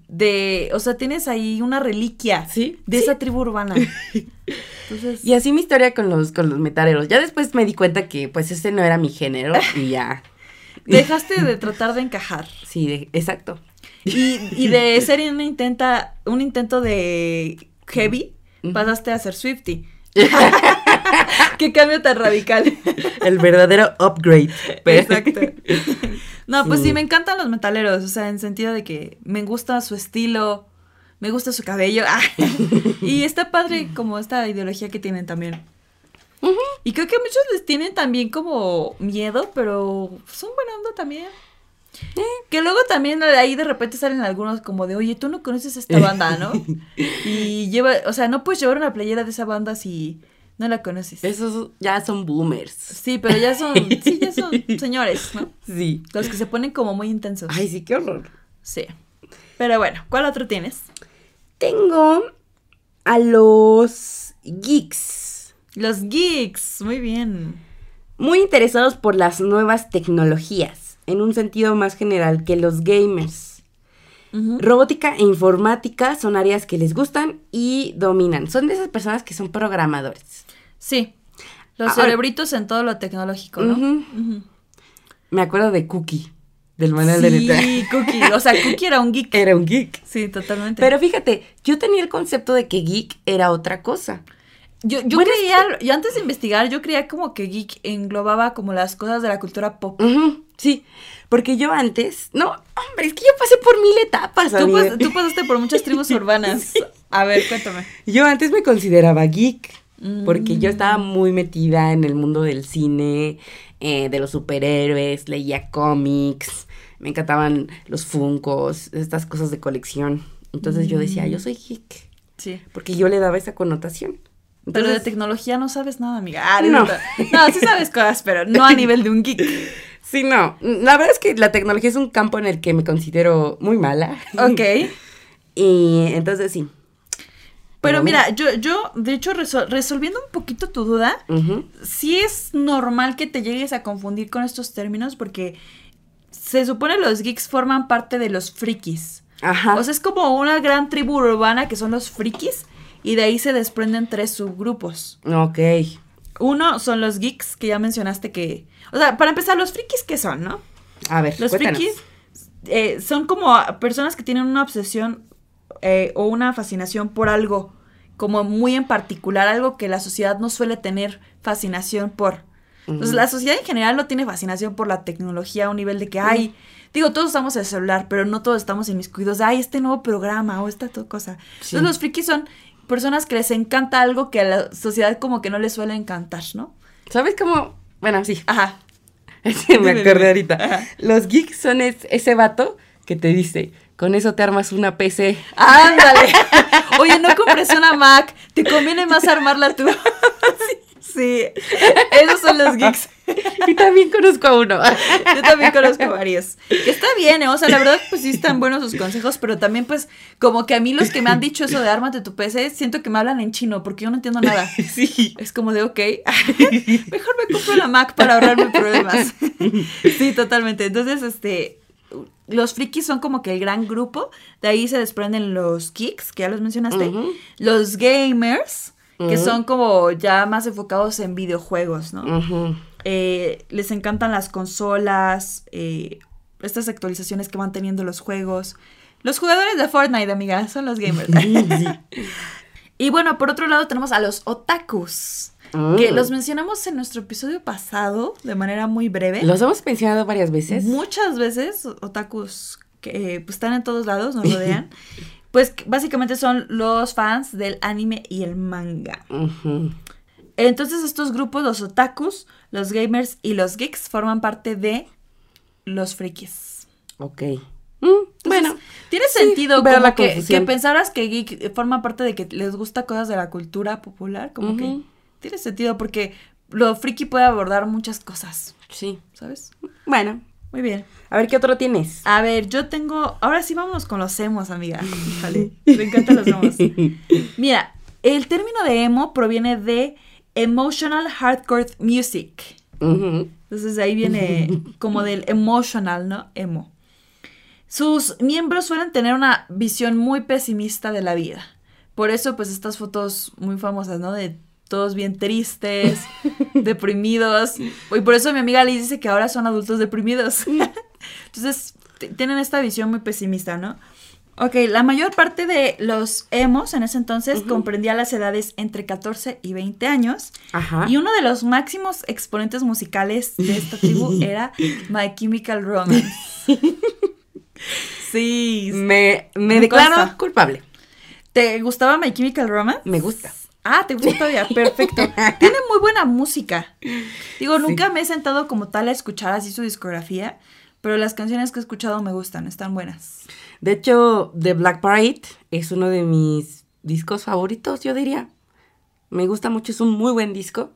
de. O sea, tienes ahí una reliquia. Sí, De sí. esa tribu urbana. Entonces. Y así mi historia con los, con los metaleros. Ya después me di cuenta que pues ese no era mi género y ya. Dejaste de tratar de encajar. Sí, de- exacto. Y, y de ser un intenta, un intento de heavy, pasaste a ser Swifty. Qué cambio tan radical. El verdadero upgrade. Pero- Exacto. No, pues Sí. sí, me encantan los metaleros, o sea, en sentido de que me gusta su estilo, me gusta su cabello. ah, y está padre como esta ideología que tienen también. Y creo que a muchos les tienen también como miedo, pero son buena onda también. Que luego también ahí de repente salen algunos como de, oye, tú no conoces esta banda, ¿no? Y lleva, o sea, no puedes llevar una playera de esa banda si no la conoces. Esos ya son boomers. Sí, pero ya son, sí, ya son señores, ¿no? Sí. Los que se ponen como muy intensos. Ay, sí, qué horror. Sí. Pero bueno, ¿cuál otro tienes? Tengo a los geeks. Los geeks. Muy bien. Muy interesados por las nuevas tecnologías, en un sentido más general que los gamers. Robótica e informática son áreas que les gustan y dominan. Son de esas personas que son programadores. Sí. Los Ahora- cerebritos en todo lo tecnológico, ¿no? Me acuerdo de Cookie, del manual de letra. Sí, Cookie. O sea, Cookie era un geek. Era un geek. Sí, totalmente. Pero fíjate, yo tenía el concepto de que geek era otra cosa. yo, yo bueno, es creía, yo antes de investigar, yo creía como que geek englobaba como las cosas de la cultura pop. Sí, porque yo antes, no, hombre, es que yo pasé por mil etapas. Tú, pas- tú pasaste por muchas tribus urbanas. A ver, cuéntame. Yo antes me consideraba geek, porque yo Mm. estaba muy metida en el mundo del cine, eh, de los superhéroes, leía cómics, me encantaban los funcos, estas cosas de colección. Entonces yo decía, Mm. yo soy geek, Sí. porque yo le daba esa connotación. Pero de tecnología no sabes nada, amiga. Ah, No. no. No, sí sabes cosas, pero no a nivel de un geek. Sí, no, la verdad es que la tecnología es un campo en el que me considero muy mala. Ok. Y entonces sí. Pero Pero mira, yo, yo, de hecho, resol- resolviendo un poquito tu duda, sí es normal que te llegues a confundir con estos términos porque se supone los geeks forman parte de los frikis. Ajá. O sea, es como una gran tribu urbana que son los frikis y de ahí se desprenden tres subgrupos. ok. Uno son los geeks, que ya mencionaste que... O sea, para empezar, los frikis, ¿qué son, no? A ver, Los cuéntanos. frikis eh, son como personas que tienen una obsesión eh, o una fascinación por algo como muy en particular, algo que la sociedad no suele tener fascinación por. Entonces, la sociedad en general no tiene fascinación por la tecnología a un nivel de que, ay, digo, todos estamos en el celular, pero no todos estamos inmiscuidos de, ay, este nuevo programa o esta cosa. Sí. Entonces, los frikis son personas que les encanta algo que a la sociedad como que no les suele encantar, ¿no? ¿Sabes cómo? Bueno, sí. Ajá. Me acordé ahorita. Ajá. Los geeks son es- ese vato que te dice, con eso te armas una PC. Ándale. Oye, no compres una Mac. Te conviene más armarla tú. Sí. Esos son los geeks. Y también conozco a uno. Yo también conozco varios. Que está bien, ¿eh? O sea, la verdad, pues sí están buenos sus consejos, pero también, pues, como que a mí los que me han dicho eso de ármate tu PC, siento que me hablan en chino, porque yo no entiendo nada. Sí. Es como de, ok, mejor me compro la Mac para ahorrarme problemas. Sí, totalmente. Entonces, este, los frikis son como que el gran grupo. De ahí se desprenden los geeks, que ya los mencionaste. Ujú. Los gamers, que son como ya más enfocados en videojuegos, ¿no? Eh, les encantan las consolas, eh, estas actualizaciones que van teniendo los juegos. Los jugadores de Fortnite, amiga, son los gamers. y bueno, por otro lado tenemos a los otakus, que Mm. los mencionamos en nuestro episodio pasado de manera muy breve. Los hemos mencionado varias veces. Muchas veces otakus que eh, pues, están en todos lados, nos rodean. pues básicamente son los fans del anime y el manga. Entonces estos grupos, los otakus, los gamers y los geeks, forman parte de los frikis. Ok. Mm, bueno, Tiene sentido como la que, que pensaras que geek forma parte de que les gusta cosas de la cultura popular, como que tiene sentido porque lo friki puede abordar muchas cosas, sí. ¿sabes? Bueno, Muy bien. a ver qué otro tienes. A ver, yo tengo, ahora sí vamos con los emos, amiga. Híjole, me encantan los emos. Mira, el término de emo proviene de emotional hardcore music. Entonces de ahí viene como del emotional, ¿no? Emo. Sus miembros suelen tener una visión muy pesimista de la vida. Por eso, pues, estas fotos muy famosas, ¿no? De todos bien tristes, deprimidos. Y por eso mi amiga Liz dice que ahora son adultos deprimidos. Entonces, t- tienen esta visión muy pesimista, ¿no? Ok, la mayor parte de los emos en ese entonces comprendía las edades entre 14 y 20 años. Ajá. Y uno de los máximos exponentes musicales de esta tribu era My Chemical Romance. Sí. Me, me Me declaro culpable. ¿Te gustaba My Chemical Romance? Me gusta. Ah, te gusta todavía. Perfecto. Tiene muy buena música. Digo, nunca me he sentado como tal a escuchar así su discografía, pero las canciones que he escuchado me gustan, están buenas. De hecho, The Black Parade es uno de mis discos favoritos, yo diría. Me gusta mucho, es un muy buen disco.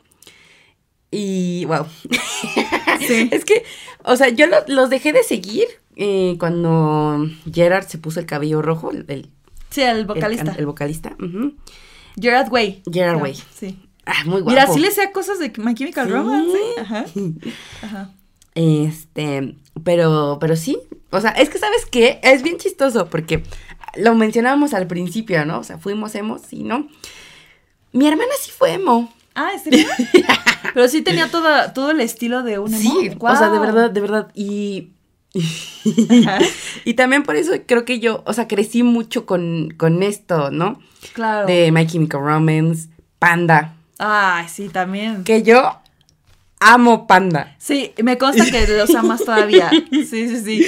Y, wow. Sí. es que, o sea, yo lo- los dejé de seguir eh, cuando Gerard se puso el cabello rojo, el, el- Sí, el vocalista. el vocalista. Gerard Way. Gerard Way. Sí. Ah, muy guapo. Mira, sí le sé cosas de My Chemical Sí. Romance. ¿eh? Ajá. Ajá. Este, pero, pero sí, o sea, es que sabes qué, es bien chistoso porque lo mencionábamos al principio, ¿no? O sea, fuimos emos y no. Mi hermana sí fue emo. Ah, ¿en serio? Pero sí tenía toda, todo el estilo de un emo. Sí, o sea, de verdad, de verdad. Y. y también por eso creo que yo, o sea, crecí mucho con, con esto, ¿no? Claro. De My Chemical Romance, Panda. Ay, sí, también. Que yo amo Panda. Sí, me consta que los amas todavía. Sí, sí, sí.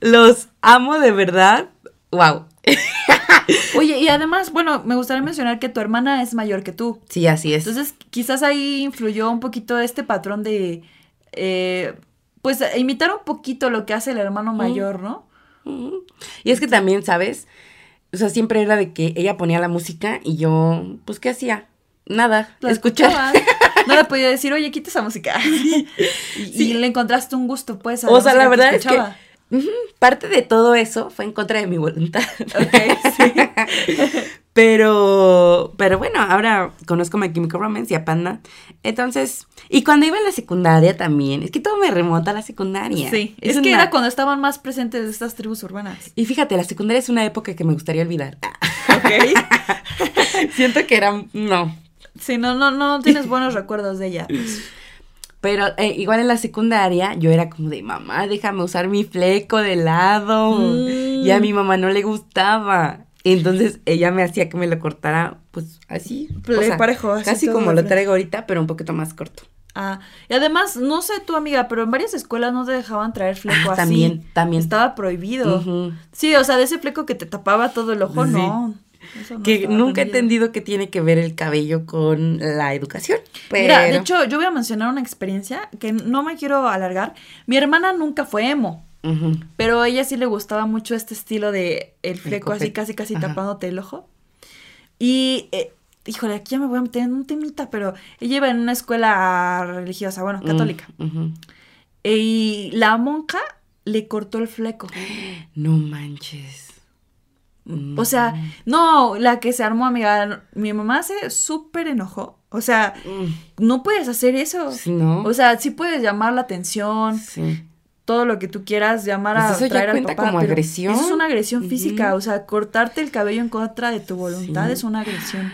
Los amo de verdad. Wow. Oye, y además, bueno, me gustaría mencionar que tu hermana es mayor que tú. Sí, así es. Entonces, quizás ahí influyó un poquito este patrón de, eh, pues, imitar un poquito lo que hace el hermano mayor, ¿no? Y es que también, ¿sabes? O sea, siempre era de que ella ponía la música y yo, pues, ¿qué hacía? Nada, La escuchar. No le podía decir, oye, quita esa música. y, y le encontraste un gusto, pues, a O sea, la verdad es que parte de todo eso fue en contra de mi voluntad. Ok, sí. Pero, pero bueno, ahora conozco a My Chemical Romance y a Panda. Entonces, y cuando iba en la secundaria también, es que todo me remonta a la secundaria. Sí, es, que una- era cuando estaban más presentes estas tribus urbanas. Y fíjate, la secundaria es una época que me gustaría olvidar. Ok. Siento que era, no. Sí, no, no, no tienes buenos recuerdos de ella. pues. Pero eh, igual en la secundaria yo era como de, mamá, déjame usar mi fleco de lado. Mm. Y a mi mamá no le gustaba. Entonces ella me hacía que me lo cortara, pues así. Ple- parejo, así Casi como lo traigo ahorita, pero un poquito más corto. Ah, y además, no sé tu amiga, pero en varias escuelas no te dejaban traer fleco Ah, así. también, también. Estaba prohibido. Ujú. Sí, o sea, de ese fleco que te tapaba todo el ojo, Sí. no. Eso no Que nunca he entendido que tiene que ver el cabello con la educación. Pero... Mira, de hecho, yo voy a mencionar una experiencia que no me quiero alargar. Mi hermana nunca fue emo, pero a ella sí le gustaba mucho este estilo de el fleco así, casi, casi Ajá. tapándote el ojo. Y, eh, híjole, aquí ya me voy a meter en un temita, pero ella iba en una escuela religiosa, bueno, católica. Y la monja le cortó el fleco. No manches. Mm. O sea, no, la que se armó, amiga, mi mamá se súper enojó. O sea, Mm, no puedes hacer eso. ¿no? O sea, sí puedes llamar la atención, sí. todo lo que tú quieras, llamar Pues a eso ya traer al cuenta papá, como agresión. Eso es una agresión física, o sea, cortarte el cabello en contra de tu voluntad Sí. es una agresión.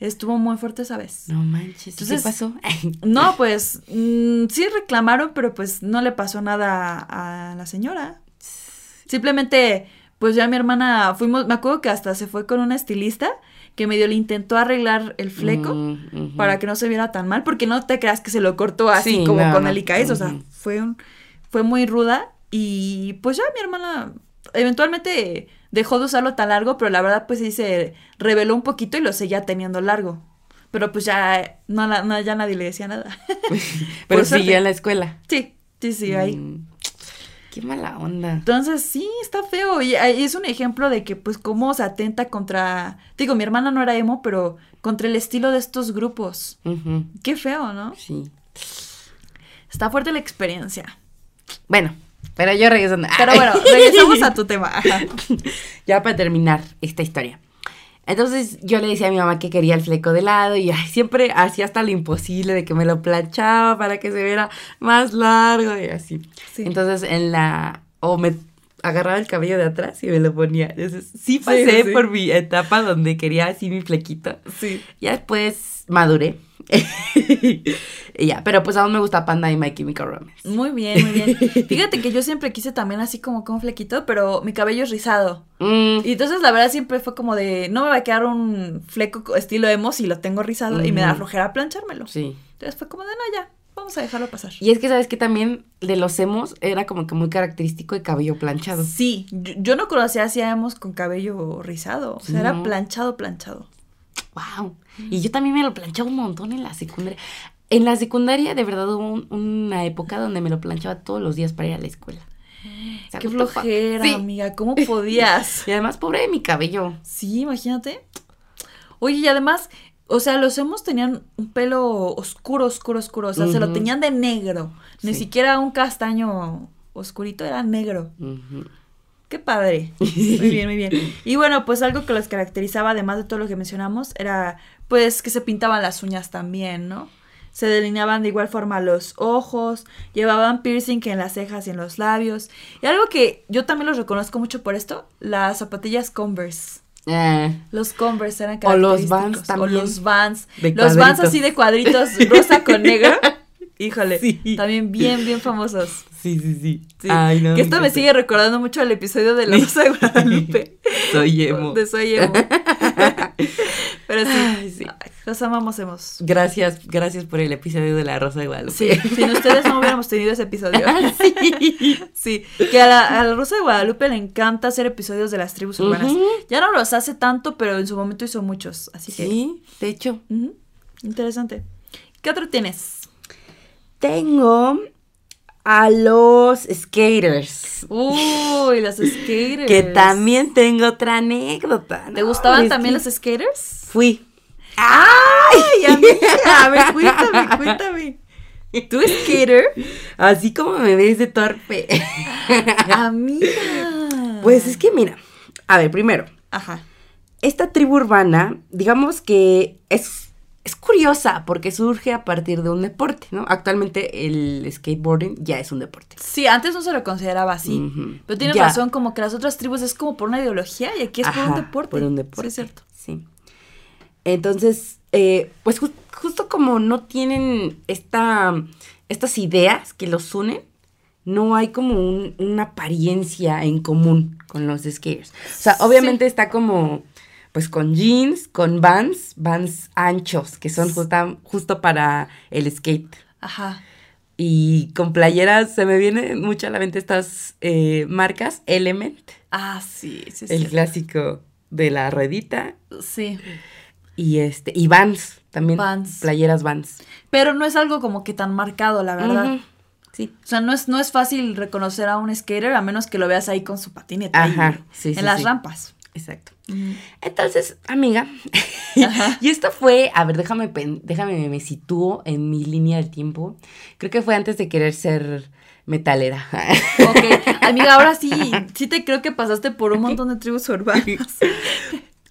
Estuvo muy fuerte esa vez. No manches. ¿y Entonces- ¿Qué pasó? No, pues mm, sí reclamaron, pero pues no le pasó nada a, a la señora. Simplemente, pues ya mi hermana fuimos, me acuerdo que hasta se fue con una estilista que medio le intentó arreglar el fleco Mm, para que no se viera tan mal, porque no te creas que se lo cortó así Sí, como con el ICAES, o sea, fue un, fue muy ruda y pues ya mi hermana eventualmente dejó de usarlo tan largo, pero la verdad pues sí se reveló un poquito y lo seguía teniendo largo. Pero pues ya, no, no, ya nadie le decía nada. Pero siguió en la escuela. sí, sí, sí, ahí. Mm, Qué mala onda. Entonces, sí, está feo. Y ahí es un ejemplo de que, pues, cómo se atenta contra. Digo, mi hermana no era emo, pero contra el estilo de estos grupos. Qué feo, ¿no? Sí. Está fuerte la experiencia. Bueno, pero yo regresando. Pero bueno, regresamos a tu tema. Ya para terminar esta historia. Entonces yo le decía a mi mamá que quería el fleco de lado y ay, siempre hacía hasta lo imposible de que me lo planchaba para que se viera más largo y así. Sí. Entonces en la... o me agarraba el cabello de atrás y me lo ponía. Entonces sí Sí, pasé sí. por mi etapa donde quería así mi flequito. Sí. Ya después maduré. y ya, pero pues aún me gusta Panda y My Chemical Romance. Muy bien, muy bien. Fíjate que yo siempre quise también así como con flequito, pero mi cabello es rizado. Mm, Y entonces la verdad siempre fue como de, no me va a quedar un fleco co- estilo emo si lo tengo rizado y me da flojera planchármelo. sí. Entonces fue como de, no, ya, vamos a dejarlo pasar. Y es que, ¿sabes que También de los emos era como que muy característico el cabello planchado. Sí, yo, yo no conocía así a emos con cabello rizado. O sea, era planchado, planchado. Wow. Y yo también me lo planchaba un montón en la secundaria. En la secundaria, de verdad, hubo un- una época donde me lo planchaba todos los días para ir a la escuela. O sea, Qué flojera, Sí. amiga. ¿Cómo podías? Y además, pobre de mi cabello. sí, imagínate. Oye, y además, o sea, los emos tenían un pelo oscuro, oscuro, oscuro. O sea, se lo tenían de negro. Ni Sí. siquiera un castaño oscurito, era negro. Ujú. Qué padre. Muy bien, muy bien. Y bueno, pues algo que los caracterizaba, además de todo lo que mencionamos, era pues que se pintaban las uñas también, ¿no? Se delineaban de igual forma los ojos, llevaban piercing en las cejas y en los labios. Y algo que yo también los reconozco mucho por esto, las zapatillas Converse. Eh, Los Converse eran O los característicos. Vans O también. los Vans. De los Vans así de cuadritos, rosa con negro. Híjole. Sí. También bien, bien famosos. sí, sí, sí. Sí. Ay, no. que esto me sigue recordando mucho al episodio de La Rosa de Guadalupe. Soy emo. De Soy Emo. Pero sí, Ay, sí. los amamos, hemos. Gracias, gracias por el episodio de La Rosa de Guadalupe. Sí, sin ustedes no hubiéramos tenido ese episodio. sí. Sí, que a la, a la Rosa de Guadalupe le encanta hacer episodios de las tribus urbanas. Ujú. Ya no los hace tanto, pero en su momento hizo muchos. Así que. Sí, de hecho. ujú, Interesante. ¿Qué otro tienes? Tengo a los skaters. Uy, los skaters. Que también tengo otra anécdota. ¿Te gustaban Es también que los skaters? Fui. Ay, amiga, a ver, cuéntame, cuéntame. ¿Tú skater? Así como me ves de torpe. Amiga. Pues es que mira, a ver, primero, Ajá. esta tribu urbana, digamos que es, es curiosa porque surge a partir de un deporte, ¿no? Actualmente el skateboarding ya es un deporte. Sí, antes no se lo consideraba así. Pero tienes Ya. razón, como que las otras tribus es como por una ideología y aquí es por un deporte. Por un deporte. Sí, es cierto. Sí. Entonces, eh, pues ju- justo como no tienen esta, estas ideas que los unen, no hay como un- una apariencia en común con los skaters. O sea, obviamente está como, pues con jeans, con vans, vans anchos, que son justa- justo para el skate. Ajá. Y con playeras se me vienen mucho a la mente estas eh, marcas, Element, Ah, sí, sí, el sí. clásico de la ruedita, Sí. y este, y Vans, también. Vans. Playeras Vans. Pero no es algo como que tan marcado, la verdad. Sí. O sea, no es, no es fácil reconocer a un skater a menos que lo veas ahí con su patineta. Ajá, ahí, sí, En sí, las sí. rampas. Exacto. Entonces, amiga, y esto fue, a ver, déjame, déjame, me sitúo en mi línea del tiempo. Creo que fue antes de querer ser metalera. Ok, amiga, ahora sí, sí te creo que pasaste por un montón de tribus urbanas.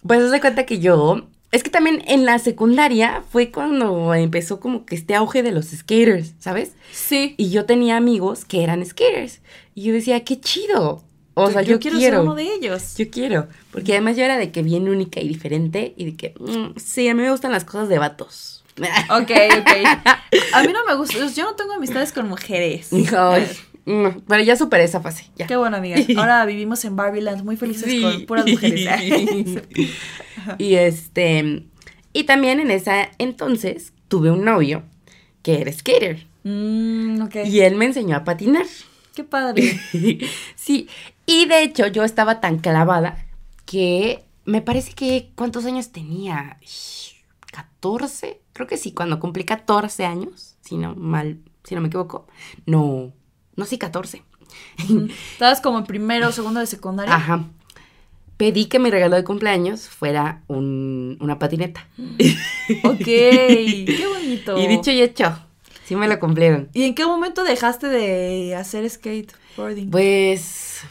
Pues haz de cuenta que yo, es que también en la secundaria fue cuando empezó como que este auge de los skaters, ¿sabes? Sí. Y yo tenía amigos que eran skaters. Y yo decía, qué chido. O sea, yo, quiero, ser uno de ellos. Yo quiero. Porque además yo era de que bien única y diferente. Y de que, mm, sí, a mí me gustan las cosas de vatos. Ok, ok. A mí no me gusta, yo no tengo amistades con mujeres. Ay, mm, pero ya superé esa fase. Ya. Qué bueno, amiga. Ahora vivimos en Barbieland muy felices Sí. con puras mujeres. y este. Y también en esa entonces tuve un novio que era skater. Mm. Y él me enseñó a patinar. Qué padre. sí, y de hecho yo estaba tan clavada que me parece que, ¿cuántos años tenía? Shh, ¿14? Creo que sí, cuando cumplí 14 años, si no mal, si no me equivoco. No, no, sí, 14. Estabas como en primero o segundo de secundaria. Ajá. Pedí que mi regalo de cumpleaños fuera un- una patineta. Ok, qué bonito. Y dicho y hecho, sí me lo cumplieron. ¿Y en qué momento dejaste de hacer skateboarding? Pues,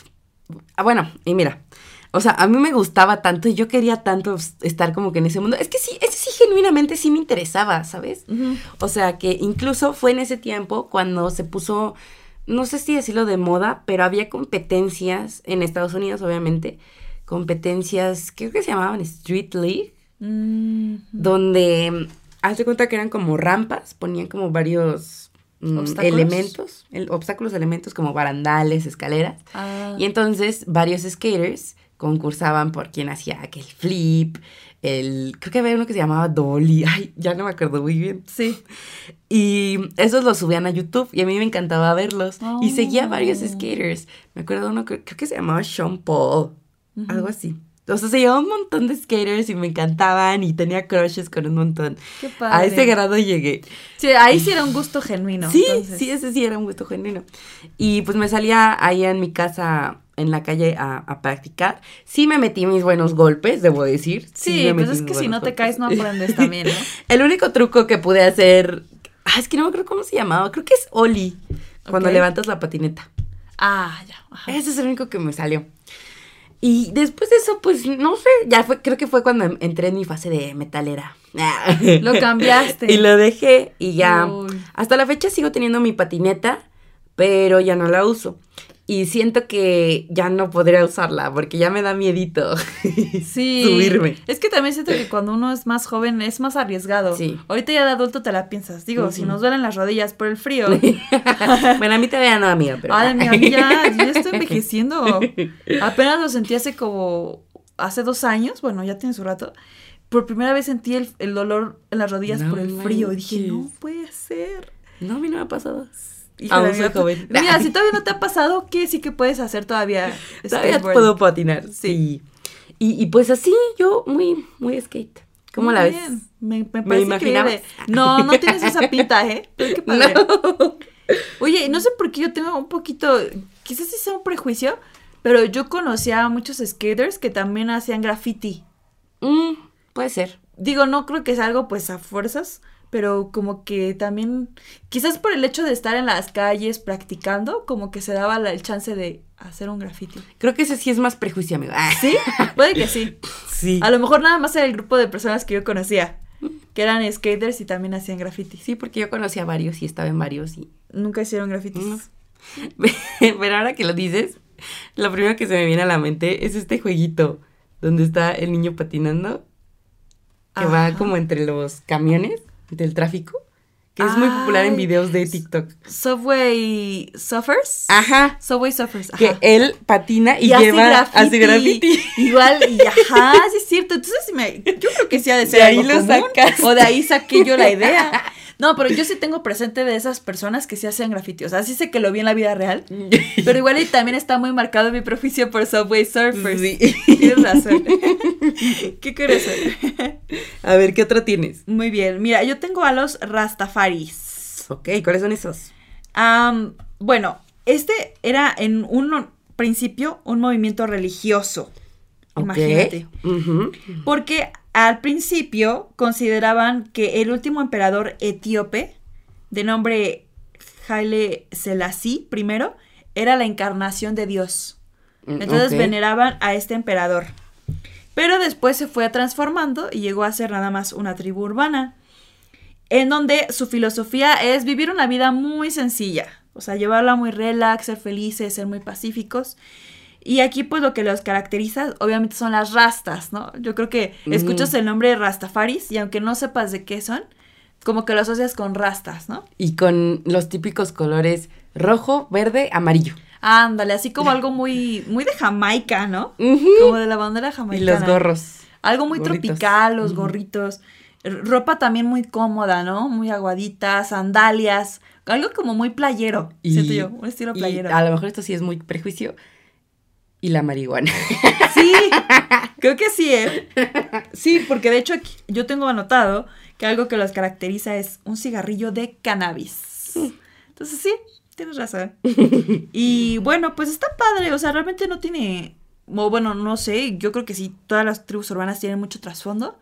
bueno, y mira, o sea, a mí me gustaba tanto y yo quería tanto estar como que en ese mundo. Es que sí, ese sí genuinamente sí me interesaba, ¿sabes? O sea, que incluso fue en ese tiempo cuando se puso, no sé si decirlo de moda, pero había competencias en Estados Unidos, obviamente, competencias, creo que se llamaban Street League, Mm, donde, mm, haz de cuenta que eran como rampas, ponían como varios ¿Obstáculos? elementos, el- obstáculos, elementos como barandales, escaleras. ah, Y entonces varios skaters concursaban por quién hacía aquel flip, el... Creo que había uno que se llamaba Dolly, ay, ya no me acuerdo muy bien. sí. Y esos los subían a YouTube y a mí me encantaba verlos. Y seguía varios skaters. Me acuerdo uno que creo que se llamaba Sean Paul, algo así. O sea, se llevaba un montón de skaters y me encantaban y tenía crushes con un montón. Qué padre. A ese grado llegué. Sí, ahí sí era un gusto genuino. Sí, entonces. sí, ese sí era un gusto genuino. Y pues me salía ahí en mi casa, en la calle, a, a practicar. Sí me metí mis buenos golpes, debo decir. Sí, me pues es que si no te golpes. caes no aprendes también, ¿no? El único truco que pude hacer... Ah, es que no me acuerdo cómo se llamaba. Creo que es Oli. Cuando Ok. levantas la patineta. Ah, ya. ajá. Ese es el único que me salió. Y después de eso, pues, no sé, ya fue, creo que fue cuando em- entré en mi fase de metalera. Lo cambiaste. Y lo dejé y ya. Uy. Hasta la fecha sigo teniendo mi patineta, pero ya no la uso. Y siento que ya no podría usarla porque ya me da miedito Sí. subirme. Es que también siento que cuando uno es más joven es más arriesgado. Sí. Ahorita ya de adulto te la piensas. Digo, si nos duelen las rodillas por el frío. bueno, a mí todavía no, amiga, pero... Ay, mira, ya, yo estoy envejeciendo. Apenas lo sentí hace como, hace dos años, bueno, ya tiene su rato. Por primera vez sentí el, el dolor en las rodillas No por el frío. Y dije, no puede ser. No, a mí no me ha pasado. Híjole, Aún soy joven. Mira, si todavía no te ha pasado, ¿qué sí que puedes hacer todavía? Todavía puedo patinar, sí. Y, y pues así, yo muy, muy skate. ¿Cómo Muy la ves? Me, me parece increíble. No, no tienes esa pinta, ¿eh? Pero qué padre. No. Oye, no sé por qué yo tengo un poquito, quizás sí sea un prejuicio, pero yo conocía a muchos skaters que también hacían graffiti. Mm, puede ser. Digo, no creo que sea algo pues a fuerzas, pero como que también, quizás por el hecho de estar en las calles practicando, como que se daba la- el chance de hacer un graffiti. Creo que ese sí es más prejuicio, amigo. Ah, ¿Sí? Puede que sí. sí. A lo mejor nada más era el grupo de personas que yo conocía, que eran skaters y también hacían graffiti. Sí, porque yo conocí a varios y estaba en varios y... Nunca hicieron grafitis. No. Pero ahora que lo dices, lo primero que se me viene a la mente es este jueguito donde está el niño patinando, que va como entre los camiones del tráfico, que es muy popular en videos de TikTok. Subway Suffers. Ajá. Subway Suffers. Que ajá. él patina y, hace lleva hace graffiti. Igual, y ajá, sí es cierto. Entonces, me, yo creo que sí ha de ser De ahí lo común, sacaste. O de ahí saqué yo la idea. No, pero yo sí tengo presente de esas personas que sí hacen graffiti. O sea, sí sé que lo vi en la vida real. Pero igual y también está muy marcado mi prejuicio por Subway Surfers. Sí. Tienes razón. Qué curioso. A ver, ¿qué otro tienes? Muy bien. Mira, yo tengo a los Rastafaris. Ok, ¿cuáles son esos? Bueno, este era en un principio un movimiento religioso. Imagínate. Porque al principio consideraban que el último emperador etíope, de nombre Haile Selassie I, era la encarnación de Dios. Entonces Ok. veneraban a este emperador. Pero después se fue transformando y llegó a ser nada más una tribu urbana, en donde su filosofía es vivir una vida muy sencilla, o sea, llevarla muy relax, ser felices, ser muy pacíficos. Y aquí pues lo que los caracteriza obviamente son las rastas, ¿no? Yo creo que escuchas el nombre de Rastafaris y aunque no sepas de qué son, como que lo asocias con rastas, ¿no? Y con los típicos colores rojo, verde, amarillo. Ándale, así como algo muy, muy de Jamaica, ¿no? Como de la bandera Y jamaicana. los gorros. Algo muy Gorritos. tropical, los gorritos. Ropa también muy cómoda, ¿no? Muy aguadita, sandalias. Algo como muy playero, siento yo. Un estilo y playero. a lo mejor esto sí es muy prejuicio. Y la marihuana. Sí, creo que sí, ¿eh? Sí, porque de hecho aquí- yo tengo anotado que algo que los caracteriza es un cigarrillo de cannabis. Entonces sí, tienes razón. Y bueno, pues está padre, o sea, realmente no tiene, o bueno, no sé, yo creo que sí, todas las tribus urbanas tienen mucho trasfondo,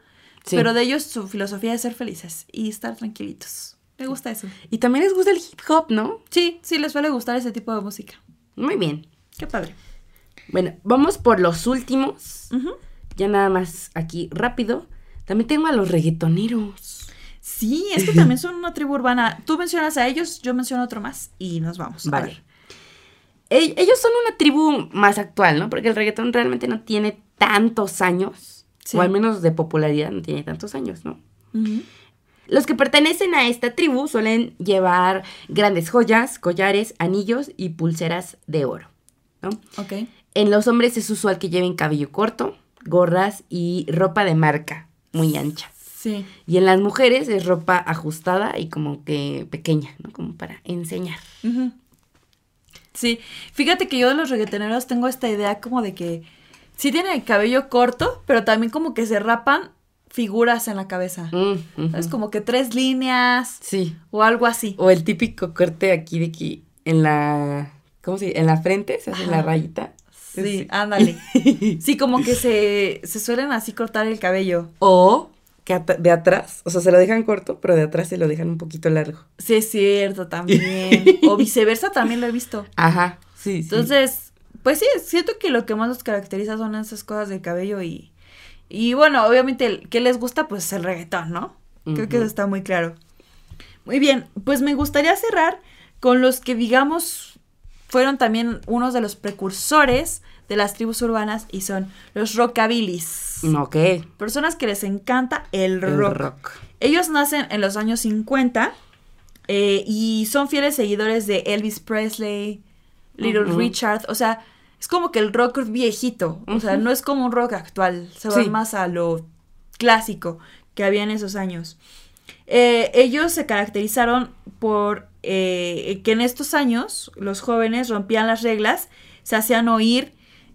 Sí. pero de ellos su filosofía es ser felices y estar tranquilitos. Me gusta eso. Y también les gusta el hip hop, ¿no? Sí, sí, les suele gustar ese tipo de música. Muy bien. Qué padre. Bueno, vamos por los últimos. Ya nada más aquí rápido. También tengo a los reggaetoneros. Sí, es que también son una tribu urbana. Tú mencionas a ellos, yo menciono otro más y nos vamos. A Vale. ver. Ellos son una tribu más actual, ¿no? Porque el reggaetón realmente no tiene tantos años. Sí. O al menos de popularidad no tiene tantos años, ¿no? Los que pertenecen a esta tribu suelen llevar grandes joyas, collares, anillos y pulseras de oro, ¿no? Ok. En los hombres es usual que lleven cabello corto, gorras y ropa de marca muy ancha. Sí. Y en las mujeres es ropa ajustada y como que pequeña, ¿no? Como para enseñar. Sí, fíjate que yo de los reggaetoneros tengo esta idea como de que sí tienen el cabello corto, pero también como que se rapan figuras en la cabeza. Mm. Es como que tres líneas Sí. o algo así. O el típico corte aquí de aquí en la... ¿Cómo se dice? En la frente se hace la rayita. Sí, ándale. Sí, como que se, se suelen así cortar el cabello. O que de atrás, o sea, se lo dejan corto, pero de atrás se lo dejan un poquito largo. Sí, es cierto, también. O viceversa, también lo he visto. Ajá, sí, sí. Entonces, pues sí, siento que lo que más los caracteriza son esas cosas del cabello y... Y bueno, obviamente, que les gusta? Pues el reggaetón, ¿no? Creo que eso está muy claro. Muy bien, pues me gustaría cerrar con los que digamos fueron también unos de los precursores de las tribus urbanas y son los rockabilis. Ok. Personas que les encanta el El rock. Ellos nacen en los años 50 eh, y son fieles seguidores de Elvis Presley, Little. Richard. O sea, es como que el rock viejito. O sea, no es como un rock actual. Se Sí. más a lo clásico que había en esos años. Eh, ellos se caracterizaron por eh, que en estos años los jóvenes rompían las reglas, se hacían oír,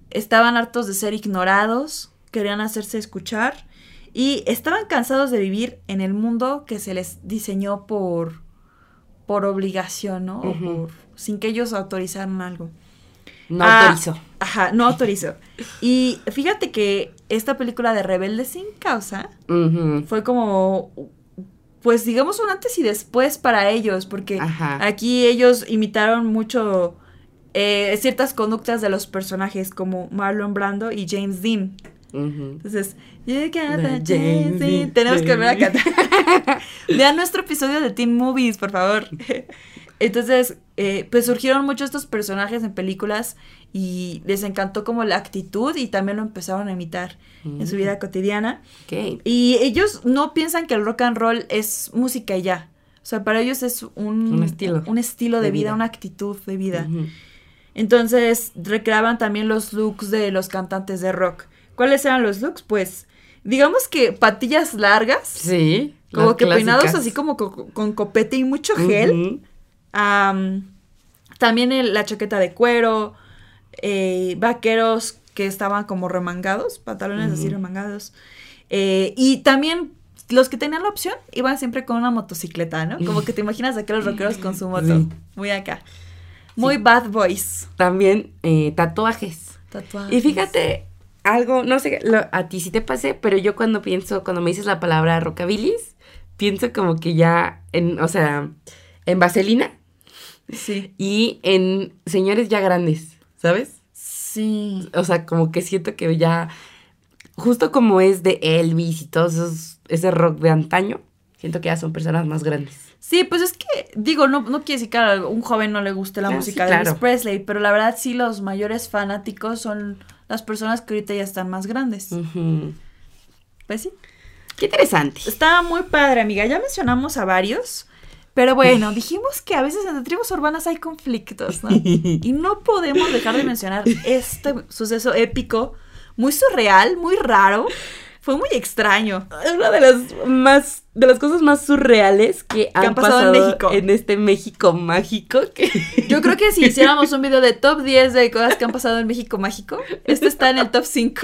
estaban hartos de ser ignorados, querían hacerse escuchar y estaban cansados de vivir en el mundo que se les diseñó por, por obligación, ¿no? O por- sin que ellos autorizaran algo. No Ah, autorizó. Ajá, no autorizó. Y fíjate que esta película de Rebelde sin causa fue como, pues digamos un antes y después para ellos, porque Ajá. aquí ellos imitaron mucho eh, ciertas conductas de los personajes como Marlon Brando y James Dean. Entonces, the James James Dean. Tenemos que volver a cantar. Vean nuestro episodio de Teen Movies, por favor. Entonces, eh, pues surgieron muchos estos personajes en películas y les encantó como la actitud y también lo empezaron a imitar en su vida cotidiana. Ok. Y ellos no piensan que el rock and roll es música y ya. O sea, para ellos es un, Un estilo un estilo de, de vida, vida. una actitud de vida. Entonces recreaban también los looks de los cantantes de rock. ¿Cuáles eran los looks? Pues, digamos que patillas largas, Sí. como que peinados así como co- con, copete y mucho gel. Am, también el- la chaqueta de cuero, eh, vaqueros que estaban como remangados, pantalones así remangados. Eh, y también los que tenían la opción iban siempre con una motocicleta, ¿no? Como que te imaginas a aquellos rockeros con su moto. Sí. Muy acá. Muy bad boys. También eh, tatuajes. Tatuajes. Y fíjate, algo, no sé, lo- a ti sí te pasé, pero yo cuando pienso, cuando me dices la palabra rockabilis, pienso como que ya en, o sea, en vaselina Sí. y en señores ya grandes, ¿sabes? Sí. O sea, como que siento que ya, justo como es de Elvis y todos esos, ese rock de antaño, siento que ya son personas más grandes. Sí, pues es que, digo, no, no quiere decir que a un joven no le guste la Ah, música sí, de Elvis claro. Presley, pero la verdad sí los mayores fanáticos son las personas que ahorita ya están más grandes. Ujú. Pues sí. Qué interesante. Está muy padre, amiga. Ya mencionamos a varios. Pero bueno, dijimos que a veces entre tribus urbanas hay conflictos, ¿no? Y no podemos dejar de mencionar este suceso épico, muy surreal, muy raro. Fue muy extraño. Una de las más, de las cosas más surreales que, han, pasado, en México. En este México mágico. Que... Yo creo que si hiciéramos un video de top 10 de cosas que han pasado en México mágico, este está en el top 5.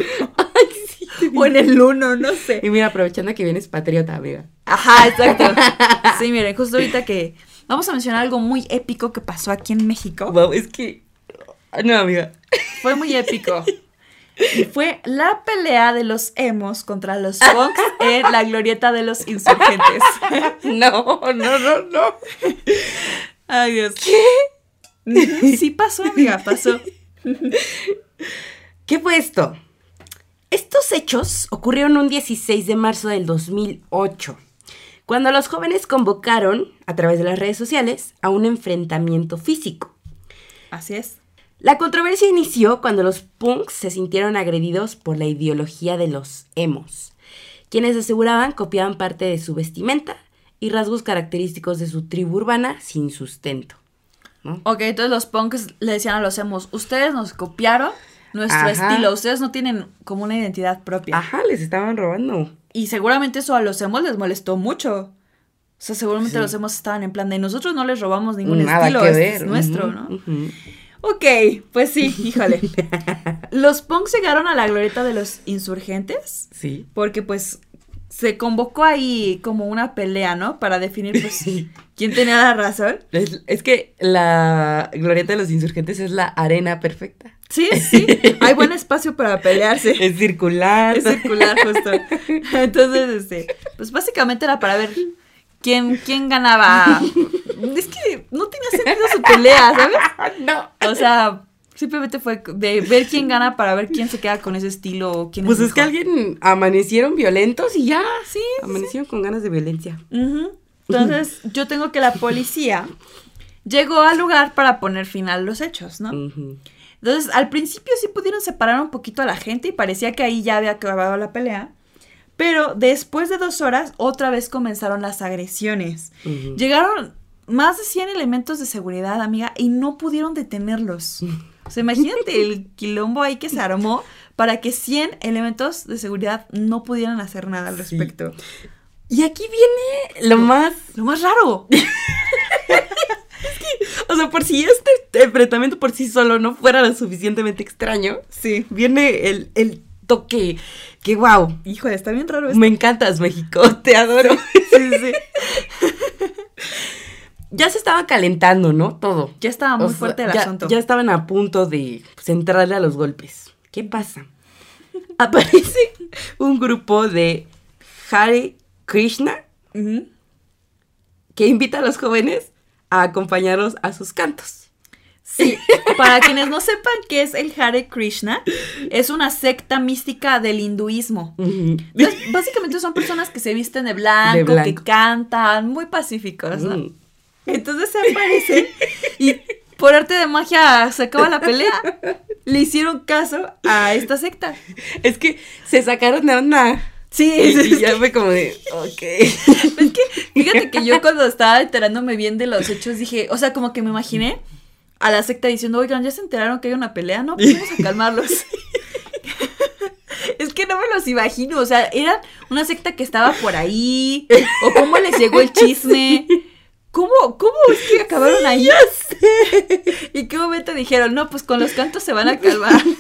Sí. O en el 1, no sé. Y mira, aprovechando que vienes patriota, amiga. Ajá, exacto. Sí, miren, justo ahorita que vamos a mencionar algo muy épico que pasó aquí en México. Wow, es que. No, amiga. Fue muy épico. Y fue la pelea de los emos contra los punks en la glorieta de los insurgentes. No, no, no, no. Ay, Dios. ¿Qué? Sí pasó, amiga, pasó. ¿Qué fue esto? Estos hechos ocurrieron un 16 de marzo del 2008, cuando los jóvenes convocaron, a través de las redes sociales, a un enfrentamiento físico. Así es. La controversia inició cuando los punks se sintieron agredidos por la ideología de los emos, quienes aseguraban copiaban parte de su vestimenta y rasgos característicos de su tribu urbana sin sustento. ¿no? Ok, entonces los punks le decían a los emos, ustedes nos copiaron nuestro Ajá. estilo, ustedes no tienen como una identidad propia. Ajá, les estaban robando. Y seguramente eso a los emos les molestó mucho. O sea, seguramente Sí. los emos estaban en plan de nosotros no les robamos ningún Nada estilo, que este es nuestro, ¿no? ujú. Ok, pues sí, híjole. los punks llegaron a la glorieta de los insurgentes Sí. porque pues se convocó ahí como una pelea, ¿no? Para definir pues quién tenía la razón. Es, es que la glorieta de los insurgentes es la arena perfecta. Sí, sí, hay buen espacio para pelearse. Es circular. Es circular, justo. Entonces, este, pues básicamente era para ver quién, quién ganaba. Es que no tenía sentido su pelea, ¿sabes? no. O sea, simplemente fue de ver quién gana para ver quién se queda con ese estilo o quién Pues es es que alguien amanecieron violentos y ya. Sí, sí, Amanecieron con ganas de violencia. Entonces, yo tengo que la policía llegó al lugar para poner fin a los hechos, ¿no? Ujú. Entonces, al principio sí pudieron separar un poquito a la gente y parecía que ahí ya había acabado la pelea. Pero después de dos horas, otra vez comenzaron las agresiones. Llegaron más de 100 elementos de seguridad, amiga, y no pudieron detenerlos. O sea, imagínate el quilombo ahí que se armó para que 100 elementos de seguridad no pudieran hacer nada al Sí. respecto. Y aquí viene lo más Lo más raro. O sea, por si este enfrentamiento por sí solo no fuera lo suficientemente extraño, Sí. viene el, el toque que, wow, Híjole, está bien raro esto. me encantas, México, te adoro. Sí, sí. Ya se estaba calentando, ¿no? Todo. Ya estaba muy O sea, fuerte el ya, asunto. Ya estaban a punto de pues, entrarle a los golpes. ¿Qué pasa? Aparece un grupo de Hare Krishna que invita a los jóvenes a acompañarlos a sus cantos. Sí, para quienes no sepan qué es el Hare Krishna, es una secta mística del hinduismo. Entonces, básicamente son personas que se visten de blanco, De blanco. que cantan, muy pacíficos, ¿no? Mm. Entonces se aparecen y por arte de magia se acaba la pelea. Le hicieron caso a esta secta. Es que se sacaron de onda. Sí, Y, y ya fue como de, ok. Es que, fíjate que yo cuando estaba enterándome bien de los hechos dije, o sea, como que me imaginé a la secta diciendo, oigan, ¿ya se enteraron que hay una pelea? No, pues vamos a calmarlos. Es que no me los imagino, o sea, eran una secta que estaba por ahí, o cómo les llegó el chisme, ¿cómo, cómo es que acabaron ahí? ¿Y qué momento dijeron, no, pues con los cantos se van a calmar?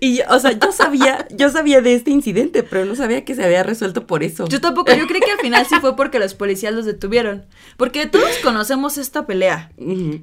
Y, o sea, yo sabía, yo sabía de este incidente, pero no sabía que se había resuelto por eso. Yo tampoco, yo creí que al final sí fue porque los policías los detuvieron, porque todos conocemos esta pelea.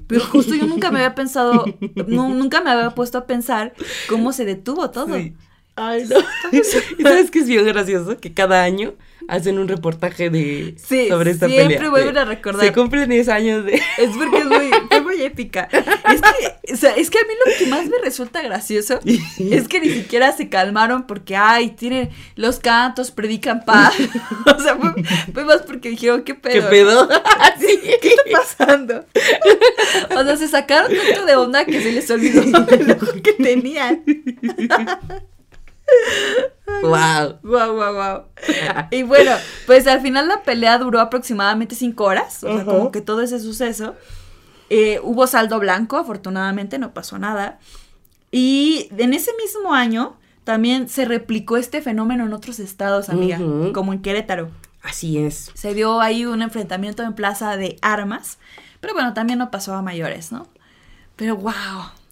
Pero justo yo nunca me había pensado, nu- nunca me había puesto a pensar cómo se detuvo todo. Sí. Ay, no. ¿Y sabes qué es bien gracioso? Que cada año hacen un reportaje de Sí, sobre esta siempre pelea. vuelven a recordar. Se cumplen 10 años de... Es porque es muy, fue muy épica. Es que, o sea, es que a mí lo que más me resulta gracioso es que ni siquiera se calmaron porque, ay, tienen los cantos, predican paz. O sea, fue, fue más porque dijeron, ¿qué pedo? ¿Qué pedo? sí. ¿Qué está pasando? O sea, se sacaron tanto de onda que se les olvidó el ojo que tenían. Wow. Wow, wow, wow. Y bueno, pues al final la pelea duró aproximadamente cinco horas, o sea, como que todo ese suceso. Eh, hubo saldo blanco, afortunadamente no pasó nada. Y en ese mismo año también se replicó este fenómeno en otros estados, amiga, como en Querétaro. Así es. Se dio ahí un enfrentamiento en plaza de armas, pero bueno, también no pasó a mayores, ¿no? Pero wow.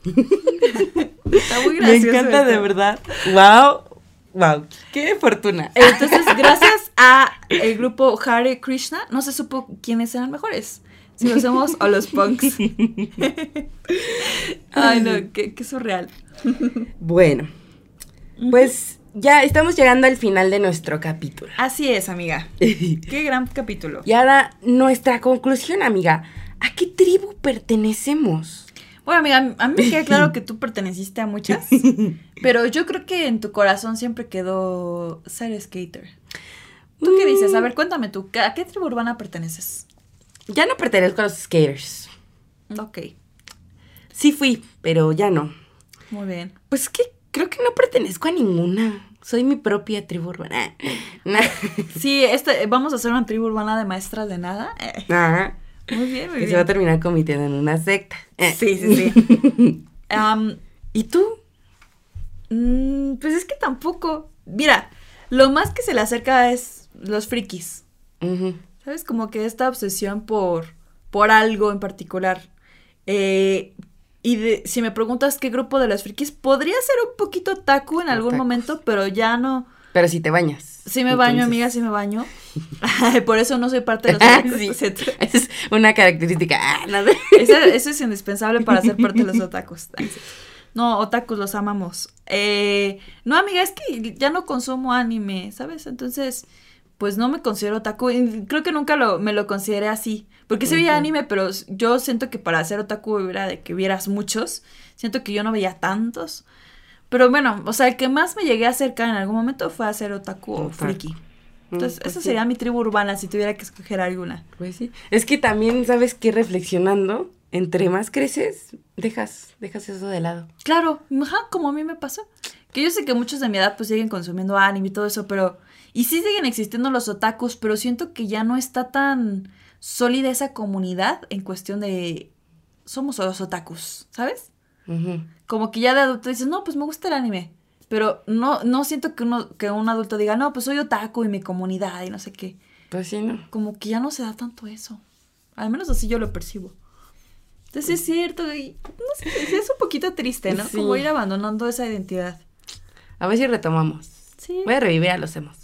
Está muy Me gracioso. encanta de verdad. Wow. Wow. Qué fortuna. Entonces, gracias a el grupo Hare Krishna, no se supo quiénes eran mejores. Si los somos o los punks. Ay, no, qué, qué surreal. Bueno, pues ya estamos llegando al final de nuestro capítulo. Así es, amiga. y Qué gran capítulo. ahora nuestra conclusión, amiga. ¿A qué tribu pertenecemos? Bueno, amiga, a mí me queda claro que tú perteneciste a muchas, pero yo creo que en tu corazón siempre quedó ser skater. ¿Tú qué dices? A ver, cuéntame tú, ¿a qué tribu urbana perteneces? Ya no pertenezco a los skaters. Ok, Sí fui, pero ya no. muy bien. Pues que creo que no pertenezco a ninguna. Soy mi propia tribu urbana. Nah. Sí, este, vamos a hacer una tribu urbana de maestras de nada. Ajá. Muy bien, muy Que bien. se va a terminar convirtiendo en una secta. Eh. Sí, sí, sí. ¿Y tú? mm, pues es que tampoco. Mira, lo más que se le acerca es los frikis. ¿Sabes? Como que esta obsesión por, por algo en particular. Eh, y de- si me preguntas qué grupo de los frikis, podría ser un poquito taku en algún Otakus. momento, pero ya no. Pero si te bañas. Sí me baño, amiga, sí me baño. por eso no soy parte de los Ah, otakus. sí. es una característica. Ah. Eso, eso es indispensable para ser parte de los otakus. No, otakus los amamos. Eh, no, amiga, es que ya no consumo anime, ¿sabes? Entonces, pues no me considero otaku. Creo que nunca lo, me lo consideré así. Porque sí veía anime, pero yo siento que para ser otaku era de que vieras muchos. Siento que yo no veía tantos. Pero bueno, o sea, el que más me llegué a acercar en algún momento fue a ser otaku o friki. Entonces, pues esa sí. sería mi tribu urbana si tuviera que escoger alguna. Pues sí. Es que también, ¿sabes qué? Reflexionando, entre más creces, dejas, dejas eso de lado. Claro, ajá, como a mí me pasó. Que yo sé que muchos de mi edad pues siguen consumiendo anime y todo eso, pero... Y sí siguen existiendo los otakus, pero siento que ya no está tan sólida esa comunidad en cuestión de... Somos los otakus, ¿sabes? Como que ya de adulto dices, no, pues me gusta el anime. Pero no, no siento que, uno, que un adulto diga, no, pues soy otaku y mi comunidad y no sé qué. Pues sí, ¿no? Como que ya no se da tanto eso. Al menos así yo lo percibo. Entonces es cierto, y no sé, es un poquito triste, ¿no? Sí. Como ir abandonando esa identidad. A ver si retomamos. Sí. Voy a revivir a los emos.